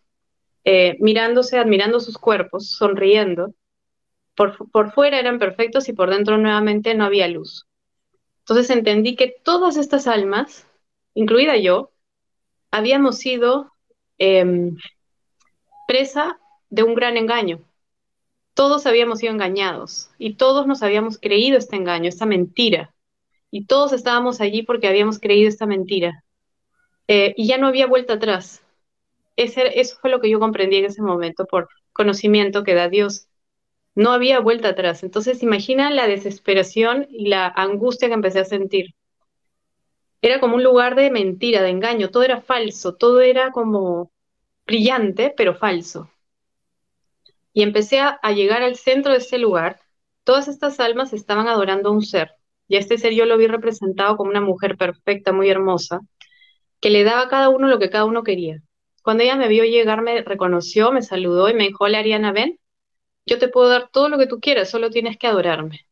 eh, mirándose, admirando sus cuerpos, sonriendo. Por, por fuera eran perfectos y por dentro nuevamente no había luz. Entonces entendí que todas estas almas, incluida yo, habíamos sido em, presa de un gran engaño todos habíamos sido engañados y todos nos habíamos creído este engaño, esta mentira. Y todos estábamos allí porque habíamos creído esta mentira. Eh, y ya no había vuelta atrás. Ese, eso fue lo que yo comprendí en ese momento por conocimiento que da Dios. No había vuelta atrás. Entonces imagina la desesperación y la angustia que empecé a sentir. Era como un lugar de mentira, de engaño. Todo era falso, todo era como brillante, pero falso y empecé a, llegar al centro de ese lugar, todas estas almas estaban adorando a un ser. Y a este ser yo lo vi representado como una mujer perfecta, muy hermosa, que le daba a cada uno lo que cada uno quería. Cuando ella me vio llegar, me reconoció, me saludó y me dijo, hola Ariana, ven, yo te puedo dar todo lo que tú quieras, solo tienes que adorarme.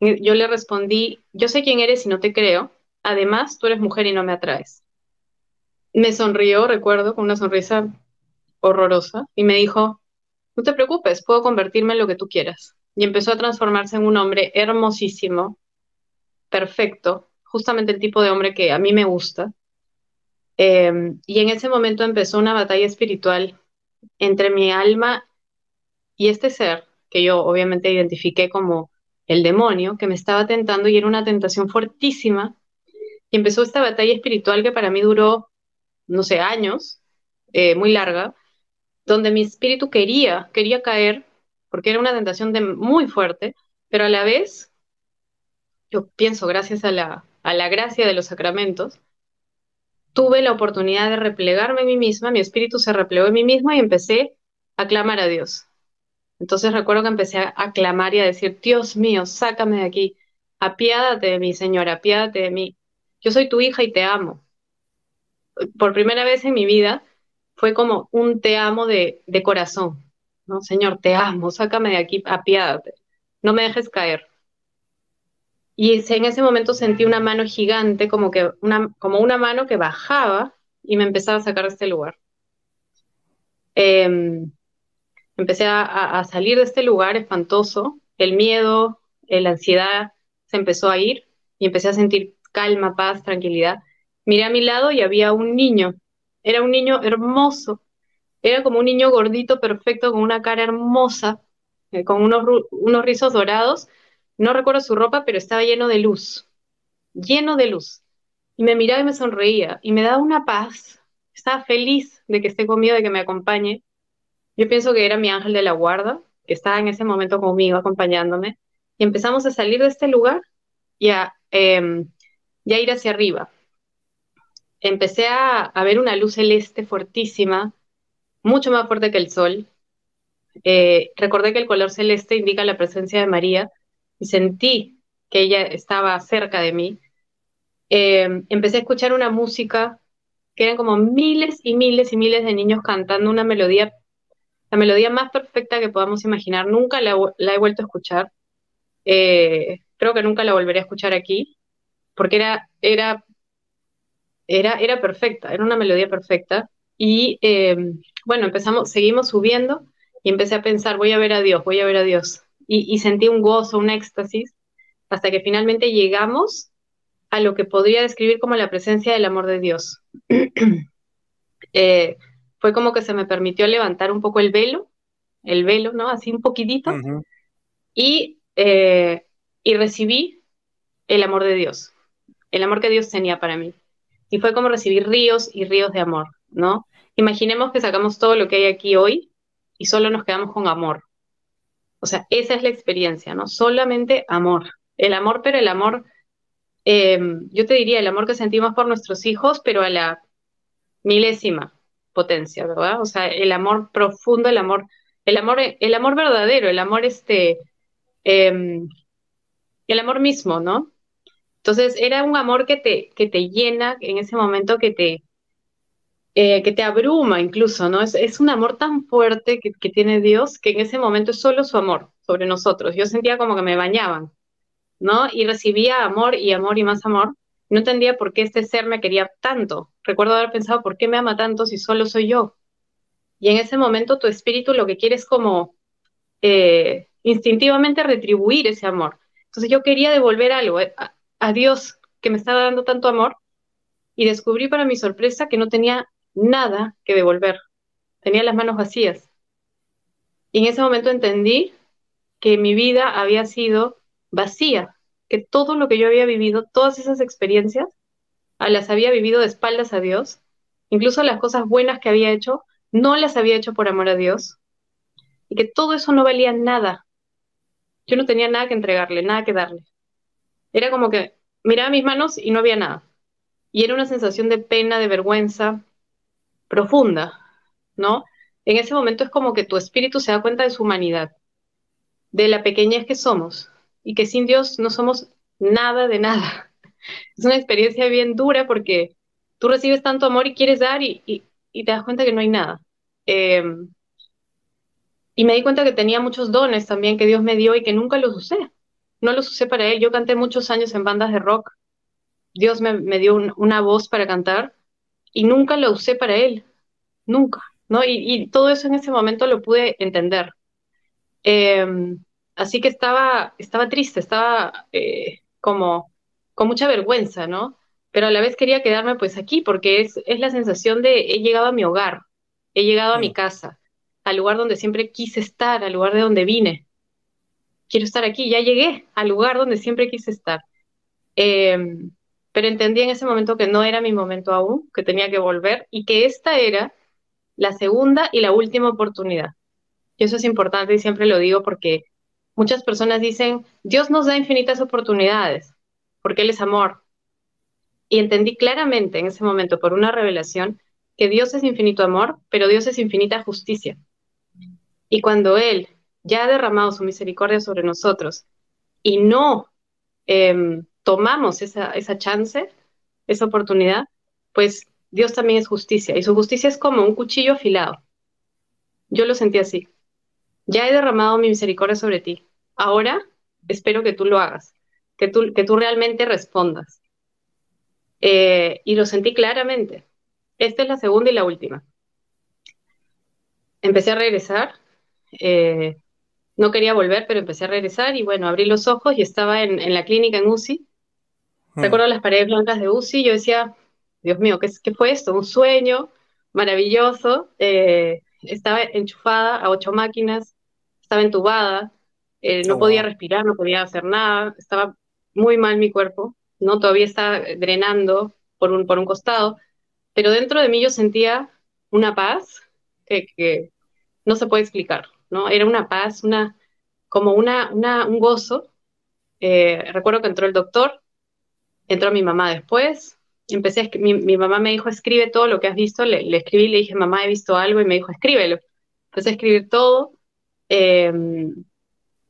yo le respondí, yo sé quién eres y no te creo, además tú eres mujer y no me atraes. Me sonrió, recuerdo, con una sonrisa horrorosa, y me dijo, no te preocupes, puedo convertirme en lo que tú quieras. Y empezó a transformarse en un hombre hermosísimo, perfecto, justamente el tipo de hombre que a mí me gusta. Em, y en ese momento empezó una batalla espiritual entre mi alma y este ser, que yo obviamente identifiqué como el demonio, que me estaba tentando y era una tentación fuertísima. Y empezó esta batalla espiritual que para mí duró, no sé, años, eh, muy larga, donde mi espíritu quería, quería caer, porque era una tentación de, muy fuerte, pero a la vez, yo pienso, gracias a la, a la gracia de los sacramentos, tuve la oportunidad de replegarme a mí misma, mi espíritu se replegó en mí misma y empecé a clamar a Dios. Entonces recuerdo que empecé a, clamar y a decir, Dios mío, sácame de aquí. apiádate de mí, Señor, apiádate de mí. Yo soy tu hija y te amo. Por primera vez en mi vida fue como un te amo de, corazón, ¿no? Señor, te amo, sácame de aquí, apiádate, no me dejes caer. Y en ese momento sentí una mano gigante, como, que una, como una mano que bajaba y me empezaba a sacar de este lugar. Em, empecé a, salir de este lugar espantoso, el miedo, eh, la ansiedad se empezó a ir y empecé a sentir calma, paz, tranquilidad. Miré a mi lado y había un niño, era un niño hermoso, era como un niño gordito, perfecto, con una cara hermosa, eh, con unos, unos rizos dorados, no recuerdo su ropa, pero estaba lleno de luz, lleno de luz. Y me miraba y me sonreía y me daba una paz, estaba feliz de que esté conmigo, de que me acompañe. Yo pienso que era mi ángel de la guarda, que estaba en ese momento conmigo, acompañándome. Y empezamos a salir de este lugar y a, em, ir hacia arriba. Empecé a, ver una luz celeste fuertísima, mucho más fuerte que el sol. Eh, recordé que el color celeste indica la presencia de María y sentí que ella estaba cerca de mí. Em, empecé a escuchar una música que eran como miles y miles y miles de niños cantando una melodía, la melodía más perfecta que podamos imaginar. Nunca la, he vuelto a escuchar. Eh, creo que nunca la volveré a escuchar aquí, porque era, era, era, era perfecta, era una melodía perfecta. Y em, bueno, empezamos, seguimos subiendo y empecé a pensar, voy a ver a Dios, voy a ver a Dios. Y, sentí un gozo, un éxtasis, hasta que finalmente llegamos a lo que podría describir como la presencia del amor de Dios. [clears throat] Eh, fue como que se me permitió levantar un poco el velo, el velo, ¿no? Así un poquitito, y, eh, y recibí el amor de Dios, el amor que Dios tenía para mí. Y fue como recibir ríos y ríos de amor, ¿no? Imaginemos que sacamos todo lo que hay aquí hoy y solo nos quedamos con amor. O sea, esa es la experiencia, ¿no? Solamente amor. El amor, pero el amor eh, yo te diría el amor que sentimos por nuestros hijos, pero a la milésima potencia, ¿verdad? O sea, el amor profundo, el amor, el amor, el amor verdadero, el amor este, em, el amor mismo, ¿no? Entonces era un amor que te, que te llena en ese momento, que te, eh, que te abruma incluso, ¿no? Es, un amor tan fuerte que, tiene Dios que en ese momento es solo su amor sobre nosotros. Yo sentía como que me bañaban, ¿no? Y recibía amor y amor y más amor. No entendía por qué este ser me quería tanto. Recuerdo haber pensado, ¿por qué me ama tanto si solo soy yo? Y en ese momento tu espíritu lo que quiere es como eh, instintivamente retribuir ese amor. Entonces yo quería devolver algo eh, a, a Dios que me estaba dando tanto amor y descubrí para mi sorpresa que no tenía nada que devolver. Tenía las manos vacías. Y en ese momento entendí que mi vida había sido vacía, que todo lo que yo había vivido, todas esas experiencias, las había vivido de espaldas a Dios, incluso las cosas buenas que había hecho, no las había hecho por amor a Dios, y que todo eso no valía nada. Yo no tenía nada que entregarle, nada que darle. Era como que miraba mis manos y no había nada. Y era una sensación de pena, de vergüenza profunda, ¿no? En ese momento es como que tu espíritu se da cuenta de su humanidad, de la pequeñez que somos, y que sin Dios no somos nada de nada. Es una experiencia bien dura porque tú recibes tanto amor y quieres dar y, te das cuenta que no hay nada. Em, y me di cuenta que tenía muchos dones también que Dios me dio y que nunca los usé. No los usé para Él. Yo canté muchos años en bandas de rock. Dios me, dio una voz para cantar y nunca la usé para Él. Nunca. ¿no? Y, todo eso en ese momento lo pude entender. Eh, así que estaba, estaba triste, estaba eh, como con mucha vergüenza, ¿no? Pero a la vez quería quedarme pues aquí porque es, es la sensación de he llegado a mi hogar, he llegado a mi casa, al lugar donde siempre quise estar, al lugar de donde vine. Quiero estar aquí, ya llegué al lugar donde siempre quise estar. Em, pero entendí en ese momento que no era mi momento aún, que tenía que volver y que esta era la segunda y la última oportunidad. Y eso es importante y siempre lo digo porque muchas personas dicen, Dios nos da infinitas oportunidades, porque Él es amor. Y entendí claramente en ese momento, por una revelación, que Dios es infinito amor, pero Dios es infinita justicia. Y cuando Él ya ha derramado su misericordia sobre nosotros y no em, tomamos esa, esa chance, esa oportunidad, pues Dios también es justicia y su justicia es como un cuchillo afilado. Yo lo sentí así. Ya he derramado mi misericordia sobre ti. Ahora espero que tú lo hagas, que tú, que tú realmente respondas. Eh, y lo sentí claramente. Esta es la segunda y la última. Empecé a regresar. Eh, no quería volver, pero empecé a regresar y bueno, abrí los ojos y estaba en, la clínica en UCI. Hmm. Recuerdo las paredes blancas de UCI yo decía, Dios mío, ¿qué, ¿qué, fue esto? Un sueño maravilloso. Eh, estaba enchufada a ocho máquinas, estaba entubada, eh, no oh, podía respirar, no podía hacer nada, estaba muy mal mi cuerpo, ¿no? Todavía estaba drenando por un, por un costado, pero dentro de mí yo sentía una paz que, no se puede explicar, ¿no? Era una paz, una, como una, una un gozo. Eh, recuerdo que entró el doctor, entró mi mamá después, empecé a, mi, mi, mamá me dijo, escribe todo lo que has visto, le, le, escribí, le dije, mamá, he visto algo, y me dijo, escríbelo. Empecé a escribir todo, em,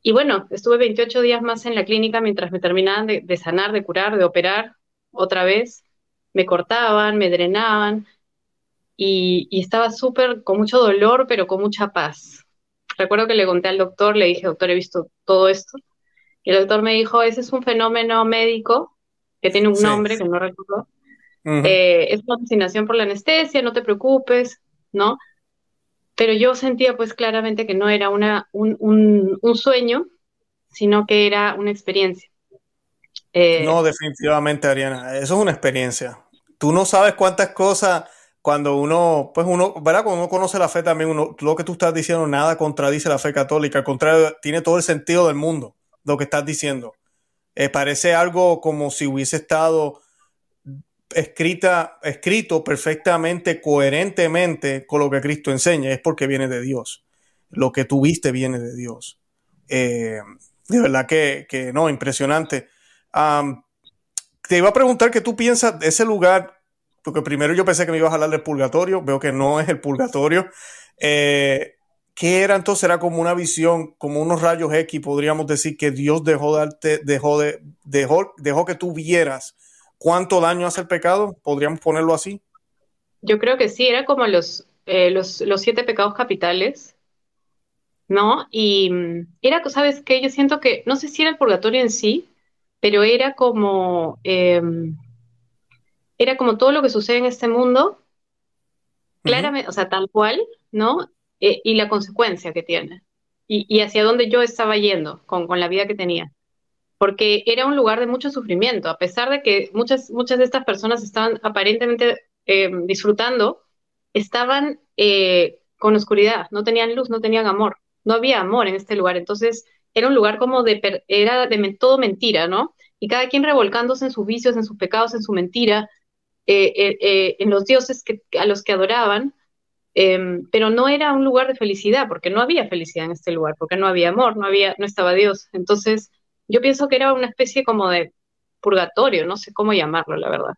y bueno, estuve 28 días más en la clínica mientras me terminaban de, sanar, de curar, de operar otra vez. Me cortaban, me drenaban y, y estaba súper con mucho dolor, pero con mucha paz. Recuerdo que le conté al doctor, le dije, doctor, he visto todo esto. Y el doctor me dijo, ese es un fenómeno médico que tiene un nombre que no recuerdo, eh, es una fascinación por la anestesia, no te preocupes, ¿no? Pero yo sentía pues claramente que no era una, un, un, sueño, sino que era una experiencia. Eh, no, definitivamente, Ariana, eso es una experiencia. Tú no sabes cuántas cosas cuando uno, pues uno, ¿verdad? Cuando uno conoce la fe también, uno, lo que tú estás diciendo, nada contradice la fe católica, al contrario, tiene todo el sentido del mundo, lo que estás diciendo. Eh, parece algo como si hubiese estado escrita, escrito perfectamente, coherentemente con lo que Cristo enseña, es porque viene de Dios. Lo que tuviste viene de Dios. Eh, de verdad que, no, impresionante. te iba a preguntar qué tú piensas de ese lugar, porque primero yo pensé que me ibas a hablar del purgatorio, veo que no es el purgatorio. Eh, ¿Qué era entonces? Era como una visión, como unos rayos X, podríamos decir que Dios dejó darte, dejó de, dejó, dejó que tú vieras cuánto daño hace el pecado, podríamos ponerlo así. Yo creo que sí, era como los, eh, los, siete pecados capitales, ¿no? Y mm, era, ¿sabes qué? Yo siento que, no sé si era el purgatorio en sí, pero era como, em, era como todo lo que sucede en este mundo, claramente, o sea, tal cual, ¿no? Eh, y la consecuencia que tiene. Y, hacia dónde yo estaba yendo con, con la vida que tenía porque era un lugar de mucho sufrimiento, a pesar de que muchas, muchas de estas personas estaban aparentemente eh, disfrutando, estaban eh, con oscuridad, no tenían luz, no tenían amor, no había amor en este lugar, entonces era un lugar como de, era todo mentira, ¿no? Y cada quien revolcándose en sus vicios, en sus pecados, en su mentira, eh, en los dioses a los que adoraban, em, pero no era un lugar de felicidad, porque no había felicidad en este lugar, porque no había amor, no había, no estaba Dios. Entonces, yo pienso que era una especie como de purgatorio, no sé cómo llamarlo, la verdad.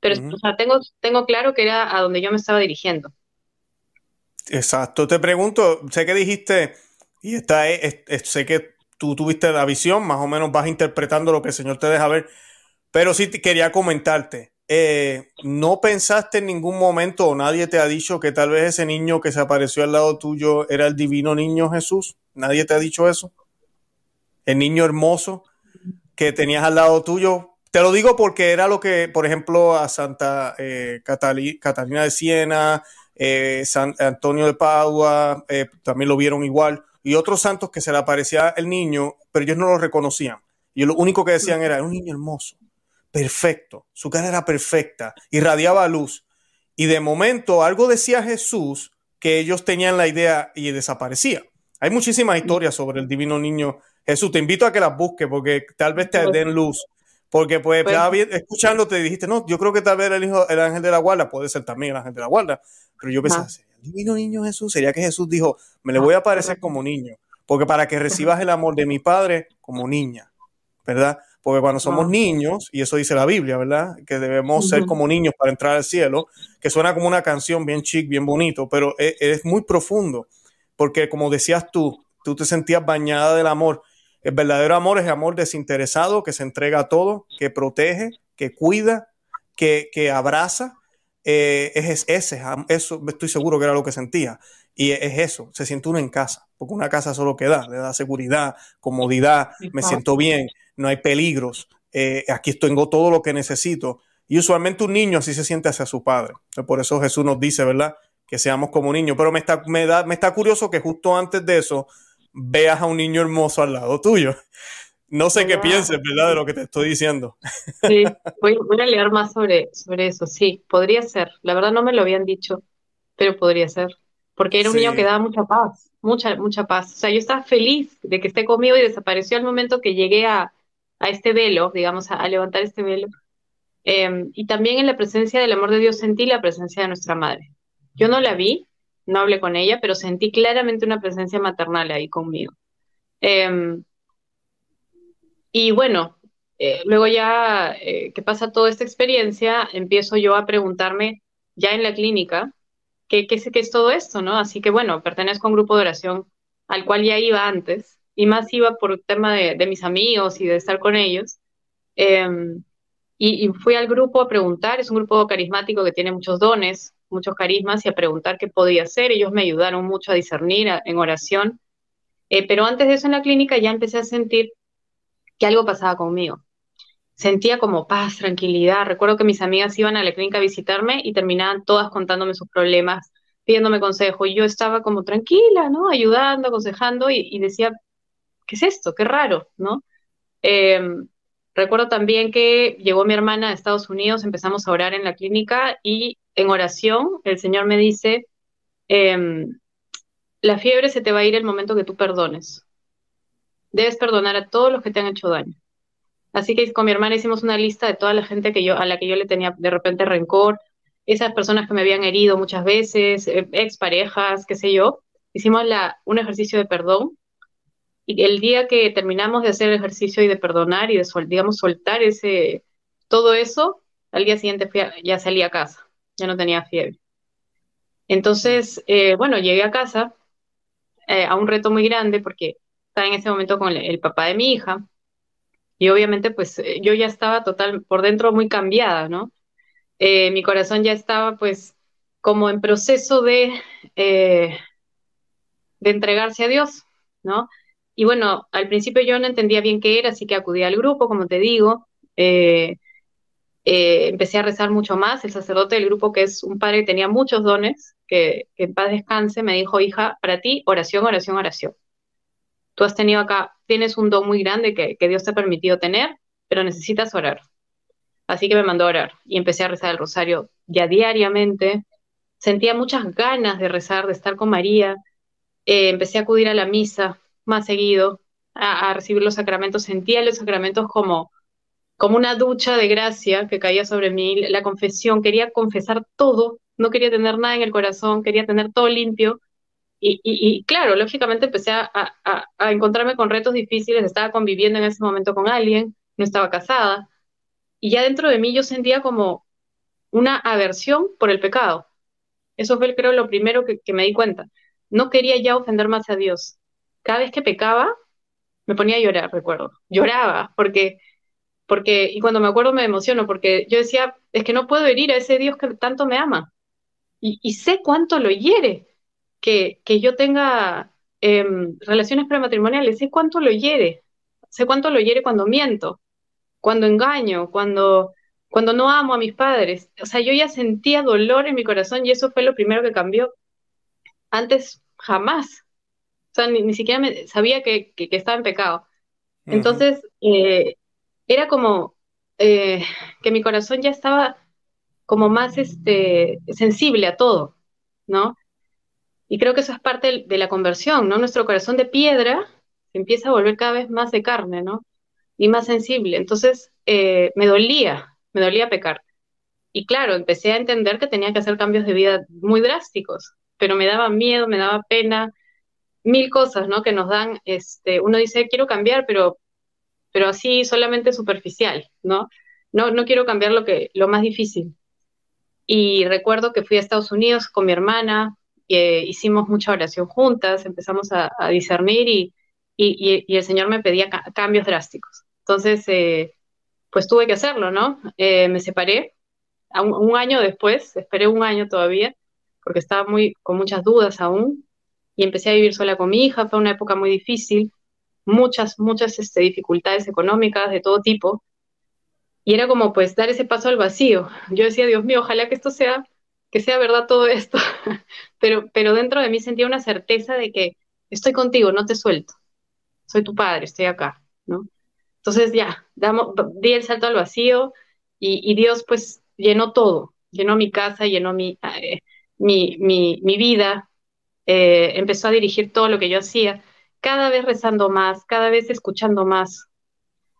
Pero tengo, tengo claro que era a donde yo me estaba dirigiendo. Exacto. Te pregunto, sé que dijiste, y está, sé que tú tuviste la visión, más o menos vas interpretando lo que el Señor te deja ver, pero sí quería comentarte. Eh, ¿No pensaste en ningún momento o nadie te ha dicho que tal vez ese niño que se apareció al lado tuyo era el divino niño Jesús? ¿Nadie te ha dicho eso? El niño hermoso que tenías al lado tuyo. Te lo digo porque era lo que, por ejemplo, a Santa eh, Catalina de Siena, eh, San Antonio de Padua, eh, también lo vieron igual, y otros santos que se le aparecía el niño, pero ellos no lo reconocían. Y lo único que decían era, era un niño hermoso, perfecto, su cara era perfecta, irradiaba luz. Y de momento algo decía Jesús que ellos tenían la idea y desaparecía. Hay muchísimas historias sobre el divino niño Jesús, te invito a que las busques porque tal vez te den luz. Porque pues, pues estaba escuchándote y dijiste, no, yo creo que tal vez el hijo, el ángel de la guarda, puede ser también el ángel de la guarda. Pero yo pensaba, el divino niño Jesús? ¿Sería que Jesús dijo, me le voy a aparecer como niño? Porque para que recibas el amor de mi padre como niña, ¿verdad? Porque cuando somos niños, y eso dice la Biblia, ¿verdad? Que debemos ser como niños para entrar al cielo, que suena como una canción bien chic, bien bonito, pero es, es muy profundo, porque como decías tú, tú te sentías bañada del amor El verdadero amor es amor desinteresado, que se entrega a todo, que protege, que cuida, que, que abraza. Eh, es ese, eso estoy seguro que era lo que sentía. Y es eso, se siente uno en casa, porque una casa solo que da, le da seguridad, comodidad, me siento bien, no hay peligros, eh, aquí tengo todo lo que necesito. Y usualmente un niño así se siente hacia su padre. Por eso Jesús nos dice, ¿verdad? Que seamos como niños. Pero me está, me, da, me está curioso que justo antes de eso veas a un niño hermoso al lado tuyo. No sé qué pienses, ¿verdad? De lo que te estoy diciendo. Sí, [laughs] voy, a leer más sobre, sobre eso. Sí, podría ser. La verdad no me lo habían dicho, pero podría ser. Porque era un niño que daba mucha paz, mucha, mucha paz. O sea, yo estaba feliz de que esté conmigo y desapareció al momento que llegué a, a este velo, digamos, a, levantar este velo. Em, y también en la presencia del amor de Dios sentí la presencia de nuestra madre. Yo no la vi, no hablé con ella, pero sentí claramente una presencia maternal ahí conmigo. Em, y bueno, eh, luego ya eh, que pasa toda esta experiencia, empiezo yo a preguntarme ya en la clínica, ¿qué, qué, qué es todo esto? ¿no? Así que bueno, pertenezco a un grupo de oración al cual ya iba antes, y más iba por el tema de, mis amigos y de estar con ellos. Em, y, fui al grupo a preguntar, es un grupo carismático que tiene muchos dones, muchos carismas, y a preguntar qué podía hacer. Ellos me ayudaron mucho a discernir en oración. Eh, pero antes de eso en la clínica ya empecé a sentir que algo pasaba conmigo. Sentía como paz, tranquilidad. Recuerdo que mis amigas iban a la clínica a visitarme y terminaban todas contándome sus problemas, pidiéndome consejo. Y yo estaba como tranquila, ¿no? Ayudando, aconsejando y decía, ¿qué es esto? Qué raro, ¿no? Em, recuerdo también que llegó mi hermana a Estados Unidos, empezamos a orar en la clínica y en oración el Señor me dice, em, la fiebre se te va a ir el momento que tú perdones. Debes perdonar a todos los que te han hecho daño. Así que con mi hermana hicimos una lista de toda la gente que yo, a la que yo le tenía de repente rencor, esas personas que me habían herido muchas veces, eh, exparejas, qué sé yo. Hicimos un ejercicio de perdón el día que terminamos de hacer el ejercicio y de perdonar y de, digamos, soltar ese, todo eso, al día siguiente ya salí a casa, ya no tenía fiebre. Entonces, eh, bueno, llegué a casa eh, a un reto muy grande porque estaba en ese momento con el, papá de mi hija y obviamente pues eh, yo ya estaba total, por dentro muy cambiada, ¿no? mi corazón ya estaba pues como en proceso de, de entregarse a Dios, ¿no? Y bueno, al principio yo no entendía bien qué era, así que acudí al grupo, como te digo. Eh, eh, empecé a rezar mucho más. El sacerdote del grupo, que es un padre que tenía muchos dones, que, en paz descanse, me dijo, hija, para ti, oración, oración, oración. Tú has tenido acá, tienes un don muy grande que, que Dios te ha permitido tener, pero necesitas orar. Así que me mandó a orar y empecé a rezar el rosario ya diariamente. Sentía muchas ganas de rezar, de estar con María. Eh, empecé a acudir a la misa, más seguido a, recibir los sacramentos, sentía los sacramentos como, como una ducha de gracia que caía sobre mí, la confesión, quería confesar todo, no quería tener nada en el corazón, quería tener todo limpio. Y, claro, lógicamente empecé a, a, encontrarme con retos difíciles, estaba conviviendo en ese momento con alguien, no estaba casada, y ya dentro de mí yo sentía como una aversión por el pecado. Eso fue, creo, lo primero que, que me di cuenta. No quería ya ofender más a Dios cada vez que pecaba, me ponía a llorar, recuerdo. Lloraba, porque, porque, y cuando me acuerdo me emociono, porque yo decía, es que no puedo herir a ese Dios que tanto me ama. Y, sé cuánto lo hiere que, que yo tenga em, relaciones prematrimoniales, sé cuánto lo hiere, sé cuánto lo hiere cuando miento, cuando engaño, cuando, cuando no amo a mis padres. O sea, yo ya sentía dolor en mi corazón y eso fue lo primero que cambió. Antes jamás o sea, ni, siquiera me, sabía que, estaba en pecado. Entonces, eh, era como eh, que mi corazón ya estaba como más este, sensible a todo, ¿no? Y creo que eso es parte de la conversión, ¿no? Nuestro corazón de piedra empieza a volver cada vez más de carne, ¿no? Y más sensible. Entonces, eh, me dolía, me dolía pecar. Y claro, empecé a entender que tenía que hacer cambios de vida muy drásticos, pero me daba miedo, me daba pena, mil cosas, ¿no? Que nos dan, este, uno dice, quiero cambiar, pero, pero así solamente superficial, ¿no? No, no quiero cambiar lo, que, lo más difícil. Y recuerdo que fui a Estados Unidos con mi hermana, hicimos mucha oración juntas, empezamos a, discernir y, y, el Señor me pedía cambios drásticos. Entonces, eh, pues tuve que hacerlo, ¿no? Eh, me separé un, un, año después, esperé un año todavía, porque estaba muy, con muchas dudas aún, y empecé a vivir sola con mi hija, fue una época muy difícil, muchas, muchas este, dificultades económicas de todo tipo, y era como pues dar ese paso al vacío. Yo decía, Dios mío, ojalá que esto sea, que sea verdad todo esto, [laughs] pero, pero dentro de mí sentía una certeza de que estoy contigo, no te suelto, soy tu padre, estoy acá, ¿no? Entonces ya, damos, di el salto al vacío y, Dios pues llenó todo, llenó mi casa, llenó mi, eh, mi, mi, vida, eh, empezó a dirigir todo lo que yo hacía, cada vez rezando más, cada vez escuchando más.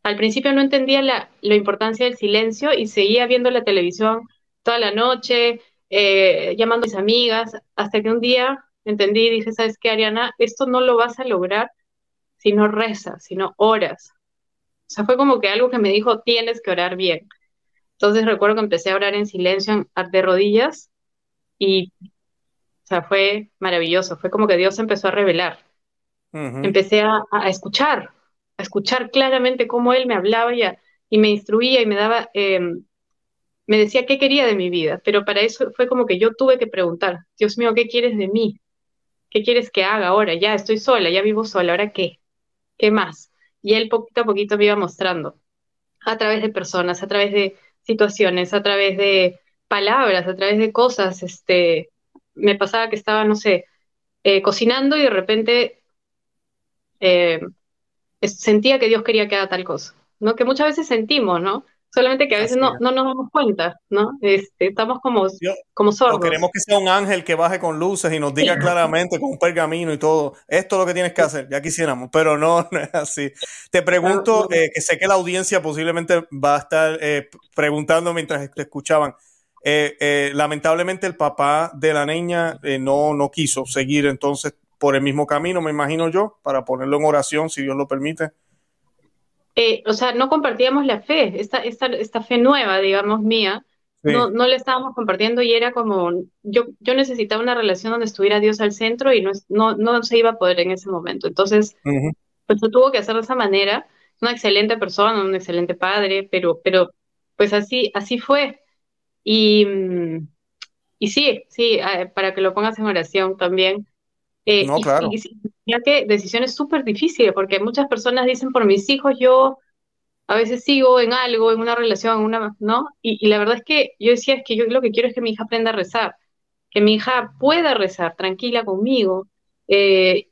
Al principio no entendía la, importancia del silencio y seguía viendo la televisión toda la noche, eh, llamando a mis amigas, hasta que un día entendí y dije, ¿sabes qué, Ariana? Esto no lo vas a lograr si no rezas, si no oras. O sea, fue como que algo que me dijo, tienes que orar bien. Entonces recuerdo que empecé a orar en silencio, de rodillas, y sea, fue maravilloso, fue como que Dios empezó a revelar. Empecé a, escuchar, a escuchar claramente cómo Él me hablaba y, y me instruía y me daba, em, me decía qué quería de mi vida, pero para eso fue como que yo tuve que preguntar, Dios mío, ¿qué quieres de mí? ¿Qué quieres que haga ahora? Ya estoy sola, ya vivo sola, ¿ahora qué? ¿Qué más? Y Él poquito a poquito me iba mostrando, a través de personas, a través de situaciones, a través de palabras, a través de cosas, este, me pasaba que estaba, no sé, eh, cocinando y de repente eh, sentía que Dios quería que haga tal cosa, ¿no? Que muchas veces sentimos, ¿no? Solamente que a veces no, no, nos damos cuenta, ¿no? Este, estamos como, como sordos. queremos que sea un ángel que baje con luces y nos diga claramente con un pergamino y todo, esto es lo que tienes que hacer, ya quisiéramos, pero no, [laughs] no es así. Te pregunto, eh, que sé que la audiencia posiblemente va a estar preguntando mientras te escuchaban, eh, eh, lamentablemente el papá de la niña eh, no, no quiso seguir entonces por el mismo camino, me imagino yo, para ponerlo en oración, si Dios lo permite. o sea, no compartíamos la fe, esta, esta, esta fe nueva, digamos, mía, no, no le estábamos compartiendo y era como, yo, yo necesitaba una relación donde estuviera Dios al centro y no, no, no se iba a poder en ese momento. Entonces, pues lo tuvo que hacer de esa manera. Una excelente persona, un excelente padre, pero, pero pues así, así fue. Y, y sí, sí, eh, para que lo pongas en oración también. Eh, no, claro. ya que decisiones súper difíciles, porque muchas personas dicen, por mis hijos yo a veces sigo en algo, en una relación, en una, ¿no? Y, la verdad es que yo decía, es que yo lo que quiero es que mi hija aprenda a rezar, que mi hija pueda rezar tranquila conmigo. Eh,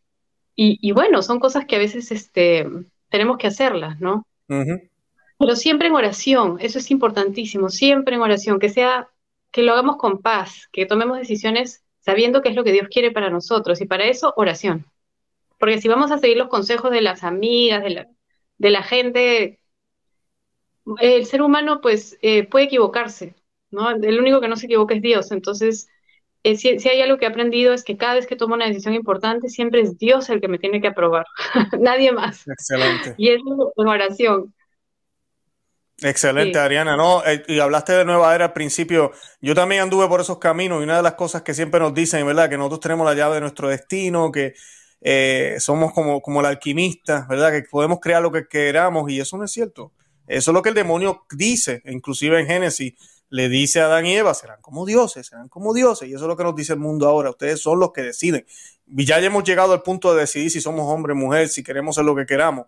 y, y, bueno, son cosas que a veces este, tenemos que hacerlas, ¿no? Pero siempre en oración, eso es importantísimo, siempre en oración, que sea, que lo hagamos con paz, que tomemos decisiones sabiendo qué es lo que Dios quiere para nosotros y para eso oración. Porque si vamos a seguir los consejos de las amigas, de la, de la gente, el ser humano pues eh, puede equivocarse, ¿no? El único que no se equivoca es Dios. Entonces, eh, si, si, hay algo que he aprendido es que cada vez que tomo una decisión importante, siempre es Dios el que me tiene que aprobar, [laughs] nadie más. Excelente. Y eso en oración. Excelente, Ariana. No, eh, y hablaste de Nueva Era al principio. Yo también anduve por esos caminos y una de las cosas que siempre nos dicen, ¿verdad? Que nosotros tenemos la llave de nuestro destino, que eh, somos como, como el alquimista, ¿verdad? Que podemos crear lo que queramos y eso no es cierto. Eso es lo que el demonio dice, inclusive en Génesis, le dice a Adán y Eva, serán como dioses, serán como dioses. Y eso es lo que nos dice el mundo ahora. Ustedes son los que deciden. Y ya hemos llegado al punto de decidir si somos hombre o mujer, si queremos ser lo que queramos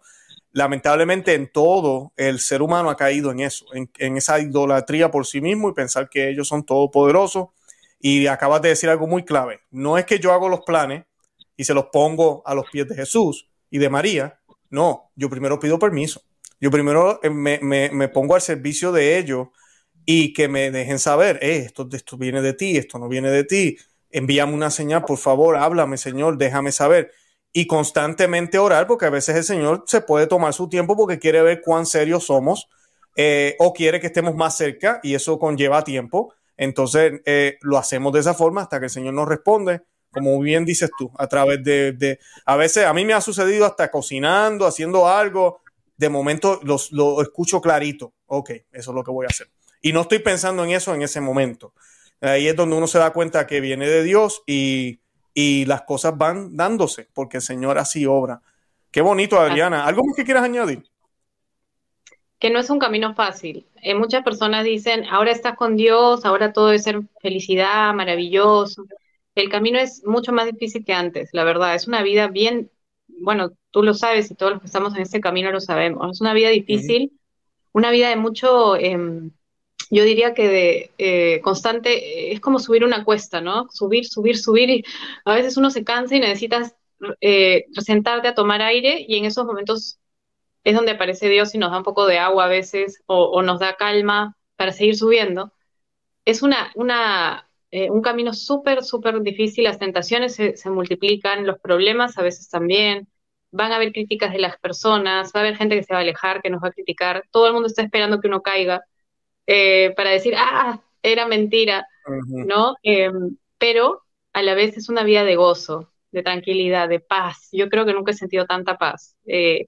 lamentablemente en todo el ser humano ha caído en eso, en, esa idolatría por sí mismo y pensar que ellos son todopoderosos. Y acabas de decir algo muy clave. No es que yo hago los planes y se los pongo a los pies de Jesús y de María. No, yo primero pido permiso. Yo primero eh, me, pongo al servicio de ellos y que me dejen saber, eh, esto, esto viene de ti, esto no viene de ti. Envíame una señal, por favor, háblame, Señor, déjame saber y constantemente orar, porque a veces el Señor se puede tomar su tiempo porque quiere ver cuán serios somos eh, o quiere que estemos más cerca y eso conlleva tiempo. Entonces eh, lo hacemos de esa forma hasta que el Señor nos responde, como bien dices tú, a través de, a veces a mí me ha sucedido hasta cocinando, haciendo algo, de momento lo escucho clarito, ok, eso es lo que voy a hacer. Y no estoy pensando en eso en ese momento. Ahí es donde uno se da cuenta que viene de Dios y, y las cosas van dándose porque el Señor así obra. Qué bonito, Adriana. ¿Algo más que quieras añadir? Que no es un camino fácil. Eh, muchas personas dicen, ahora estás con Dios, ahora todo es ser felicidad, maravilloso. El camino es mucho más difícil que antes, la verdad. Es una vida bien, bueno, tú lo sabes y todos los que estamos en este camino lo sabemos. Es una vida difícil, una vida de mucho, em, yo diría que de eh, constante, es como subir una cuesta, ¿no? Subir, subir, subir y a veces uno se cansa y necesitas eh, sentarte a tomar aire y en esos momentos es donde aparece Dios y nos da un poco de agua a veces o, nos da calma para seguir subiendo. Es una, una, eh, un camino súper, súper difícil, las tentaciones se, se, multiplican, los problemas a veces también, van a haber críticas de las personas, va a haber gente que se va a alejar, que nos va a criticar, todo el mundo está esperando que uno caiga eh, para decir, ah, era mentira, ¿no? Em, pero a la vez es una vida de gozo, de tranquilidad, de paz. Yo creo que nunca he sentido tanta paz. Eh,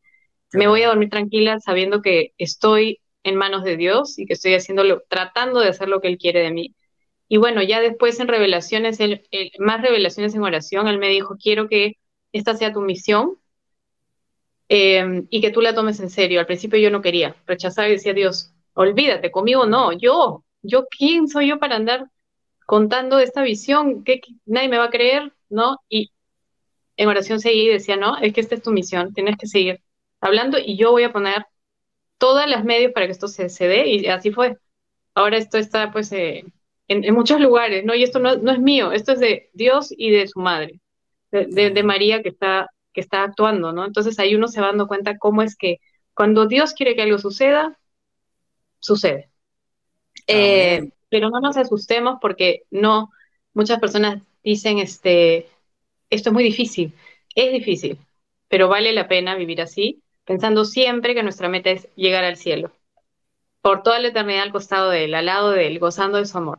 me voy a dormir tranquila sabiendo que estoy en manos de Dios y que estoy haciéndolo, tratando de hacer lo que Él quiere de mí. Y bueno, ya después en revelaciones, más revelaciones en oración, Él me dijo, quiero que esta sea tu misión em, y que tú la tomes en serio. Al principio yo no quería, rechazaba y decía, Dios, olvídate, conmigo no, yo, yo, ¿quién soy yo para andar contando esta visión? que nadie me va a creer, ¿no? Y en oración seguí y decía, no, es que esta es tu misión, tienes que seguir hablando y yo voy a poner todas las medios para que esto se, se dé y así fue. Ahora esto está pues eh, en, muchos lugares, ¿no? Y esto no, es mío, esto es de Dios y de su madre, de, de, María que está, que está actuando, ¿no? Entonces ahí uno se va dando cuenta cómo es que cuando Dios quiere que algo suceda, sucede. Eh, pero no nos asustemos porque no, muchas personas dicen, este, esto es muy difícil. Es difícil, pero vale la pena vivir así pensando siempre que nuestra meta es llegar al cielo, por toda la eternidad al costado de él, al lado de él, gozando de su amor.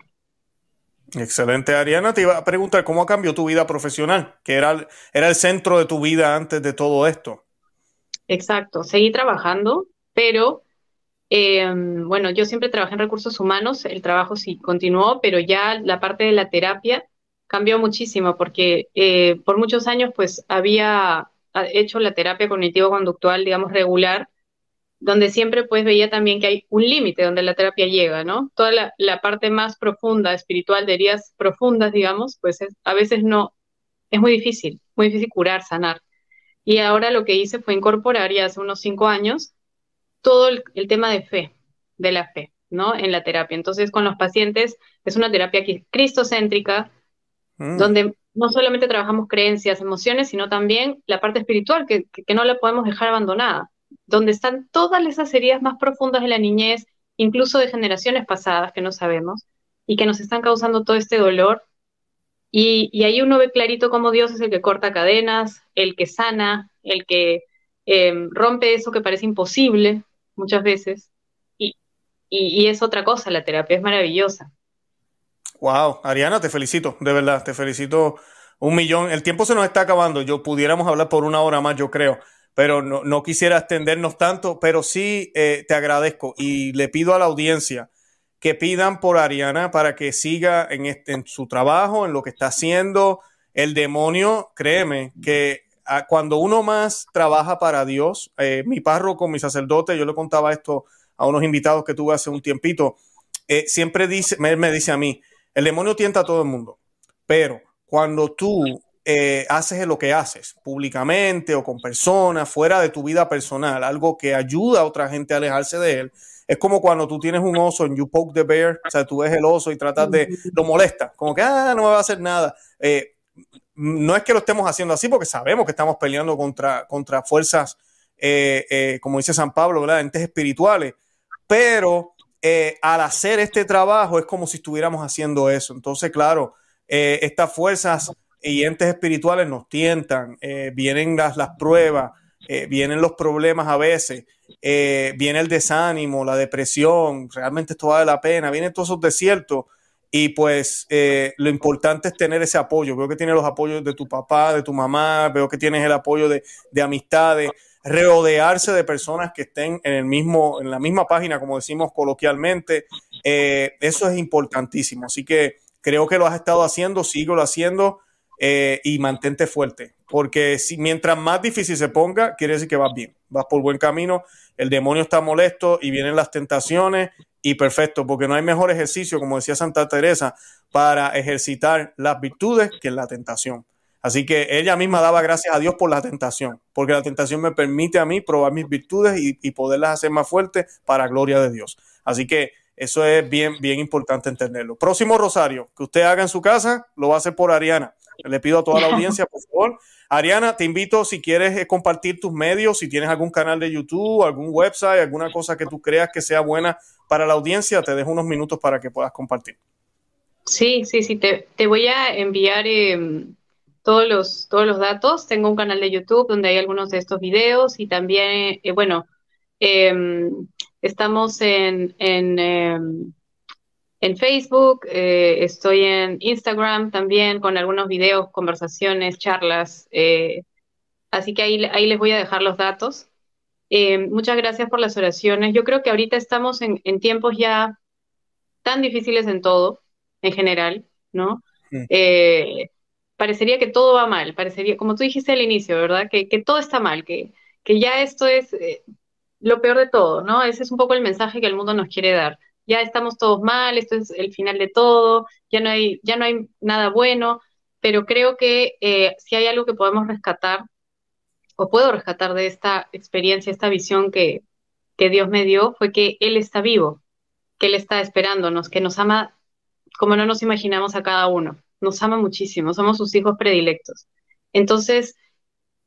Excelente, Ariana. Te iba a preguntar cómo cambió tu vida profesional, que era, era el centro de tu vida antes de todo esto. Exacto, seguí trabajando, pero eh, bueno, yo siempre trabajé en recursos humanos, el trabajo sí continuó, pero ya la parte de la terapia cambió muchísimo porque eh, por muchos años pues había hecho la terapia cognitivo-conductual, digamos, regular, donde siempre pues veía también que hay un límite donde la terapia llega, ¿no? Toda la, parte más profunda, espiritual, de heridas profundas, digamos, pues a veces no, es muy difícil, muy difícil curar, sanar. Y ahora lo que hice fue incorporar ya hace unos cinco años todo el, tema de fe, de la fe, ¿no? En la terapia. Entonces, con los pacientes es una terapia cristocéntrica, mm. donde no solamente trabajamos creencias, emociones, sino también la parte espiritual, que, no la podemos dejar abandonada, donde están todas esas heridas más profundas de la niñez, incluso de generaciones pasadas que no sabemos, y que nos están causando todo este dolor. Y, ahí uno ve clarito cómo Dios es el que corta cadenas, el que sana, el que em, rompe eso que parece imposible muchas veces. y es otra cosa, la terapia es maravillosa. Wow, Ariana, te felicito, de verdad, te felicito un millón. El tiempo se nos está acabando, yo pudiéramos hablar por una hora más, yo creo, pero no, quisiera extendernos tanto, pero sí eh, te agradezco y le pido a la audiencia que pidan por Ariana para que siga en, este, en su trabajo, en lo que está haciendo. El demonio, créeme, que cuando uno más trabaja para Dios, eh, mi párroco, mi sacerdote, yo le contaba esto a unos invitados que tuve hace un tiempito, eh, siempre dice, me dice a mí, el demonio tienta a todo el mundo, pero cuando tú eh, haces lo que haces públicamente o con personas, fuera de tu vida personal, algo que ayuda a otra gente a alejarse de él, es como cuando tú tienes un oso en You Poke the Bear, o sea, tú ves el oso y tratas de, lo molesta, como que, ah, no me va a hacer nada. Eh, no es que lo estemos haciendo así porque sabemos que estamos peleando contra, contra fuerzas, eh, como dice San Pablo, ¿verdad? Entes espirituales, pero eh, al hacer este trabajo es como si estuviéramos haciendo eso. Entonces, claro, eh, estas fuerzas y entes espirituales nos tientan, eh, vienen las, las pruebas, vienen los problemas a veces, viene el desánimo, la depresión, realmente esto vale la pena, vienen todos esos desiertos. Y pues lo importante es tener ese apoyo. Veo que tienes los apoyos de tu papá, de tu mamá, veo que tienes el apoyo de, de amistades rodearse de personas que estén en el mismo, en la misma página, como decimos coloquialmente. Eh, eso es importantísimo. Así que creo que lo has estado haciendo, lo haciendo. eh, y mantente fuerte, porque si mientras más difícil se ponga, quiere decir que vas bien, vas por buen camino, el demonio está molesto y vienen las tentaciones y perfecto, porque no hay mejor ejercicio, como decía Santa Teresa, para ejercitar las virtudes que la tentación. Así que ella misma daba gracias a Dios por la tentación, porque la tentación me permite a mí probar mis virtudes y, y poderlas hacer más fuertes para gloria de Dios. Así que eso es bien, bien importante entenderlo. Próximo rosario que usted haga en su casa, lo va a hacer por Ariana. Le pido a toda la [laughs] audiencia, por favor. Ariana, te invito si quieres eh, compartir tus medios, si tienes algún canal de YouTube, algún website, alguna cosa que tú creas que sea buena para la audiencia, te dejo unos minutos para que puedas compartir. Sí, sí, sí, te, voy a enviar em, todos, los, todos los datos. Tengo un canal de YouTube donde hay algunos de estos videos y también, eh, bueno, em, estamos en, en em, en Facebook, eh, estoy en Instagram también con algunos videos, conversaciones, charlas. Eh, así que ahí, ahí les voy a dejar los datos. Eh, muchas gracias por las oraciones. Yo creo que ahorita estamos en, tiempos ya tan difíciles en todo, en general, ¿no? parecería que todo va mal, parecería, como tú dijiste al inicio, ¿verdad? Que, que todo está mal, que, que ya esto es lo peor de todo, ¿no? Ese es un poco el mensaje que el mundo nos quiere dar ya estamos todos mal, esto es el final de todo, ya no hay, ya no hay nada bueno, pero creo que eh, si hay algo que podemos rescatar, o puedo rescatar de esta experiencia, esta visión que, que Dios me dio, fue que Él está vivo, que Él está esperándonos, que nos ama como no nos imaginamos a cada uno, nos ama muchísimo, somos sus hijos predilectos. Entonces,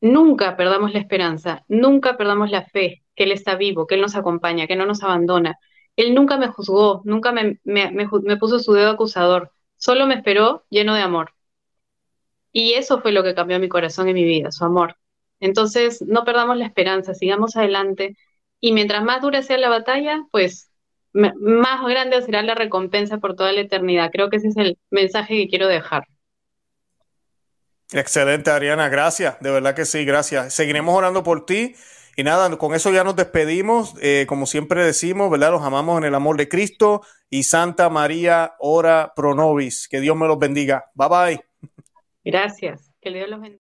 nunca perdamos la esperanza, nunca perdamos la fe, que Él está vivo, que Él nos acompaña, que no nos abandona, él nunca me juzgó, nunca me, puso su dedo acusador, solo me esperó lleno de amor. Y eso fue lo que cambió mi corazón y mi vida, su amor. Entonces, no perdamos la esperanza, sigamos adelante. Y mientras más dura sea la batalla, pues más grande será la recompensa por toda la eternidad. Creo que ese es el mensaje que quiero dejar. Excelente, Ariana, gracias. De verdad que sí, gracias. Seguiremos orando por ti y nada, con eso ya nos despedimos. Eh, como siempre decimos, ¿verdad? Los amamos en el amor de Cristo y Santa María, ora pro nobis. Que Dios me los bendiga. Bye bye. Gracias. Que Dios los bendiga.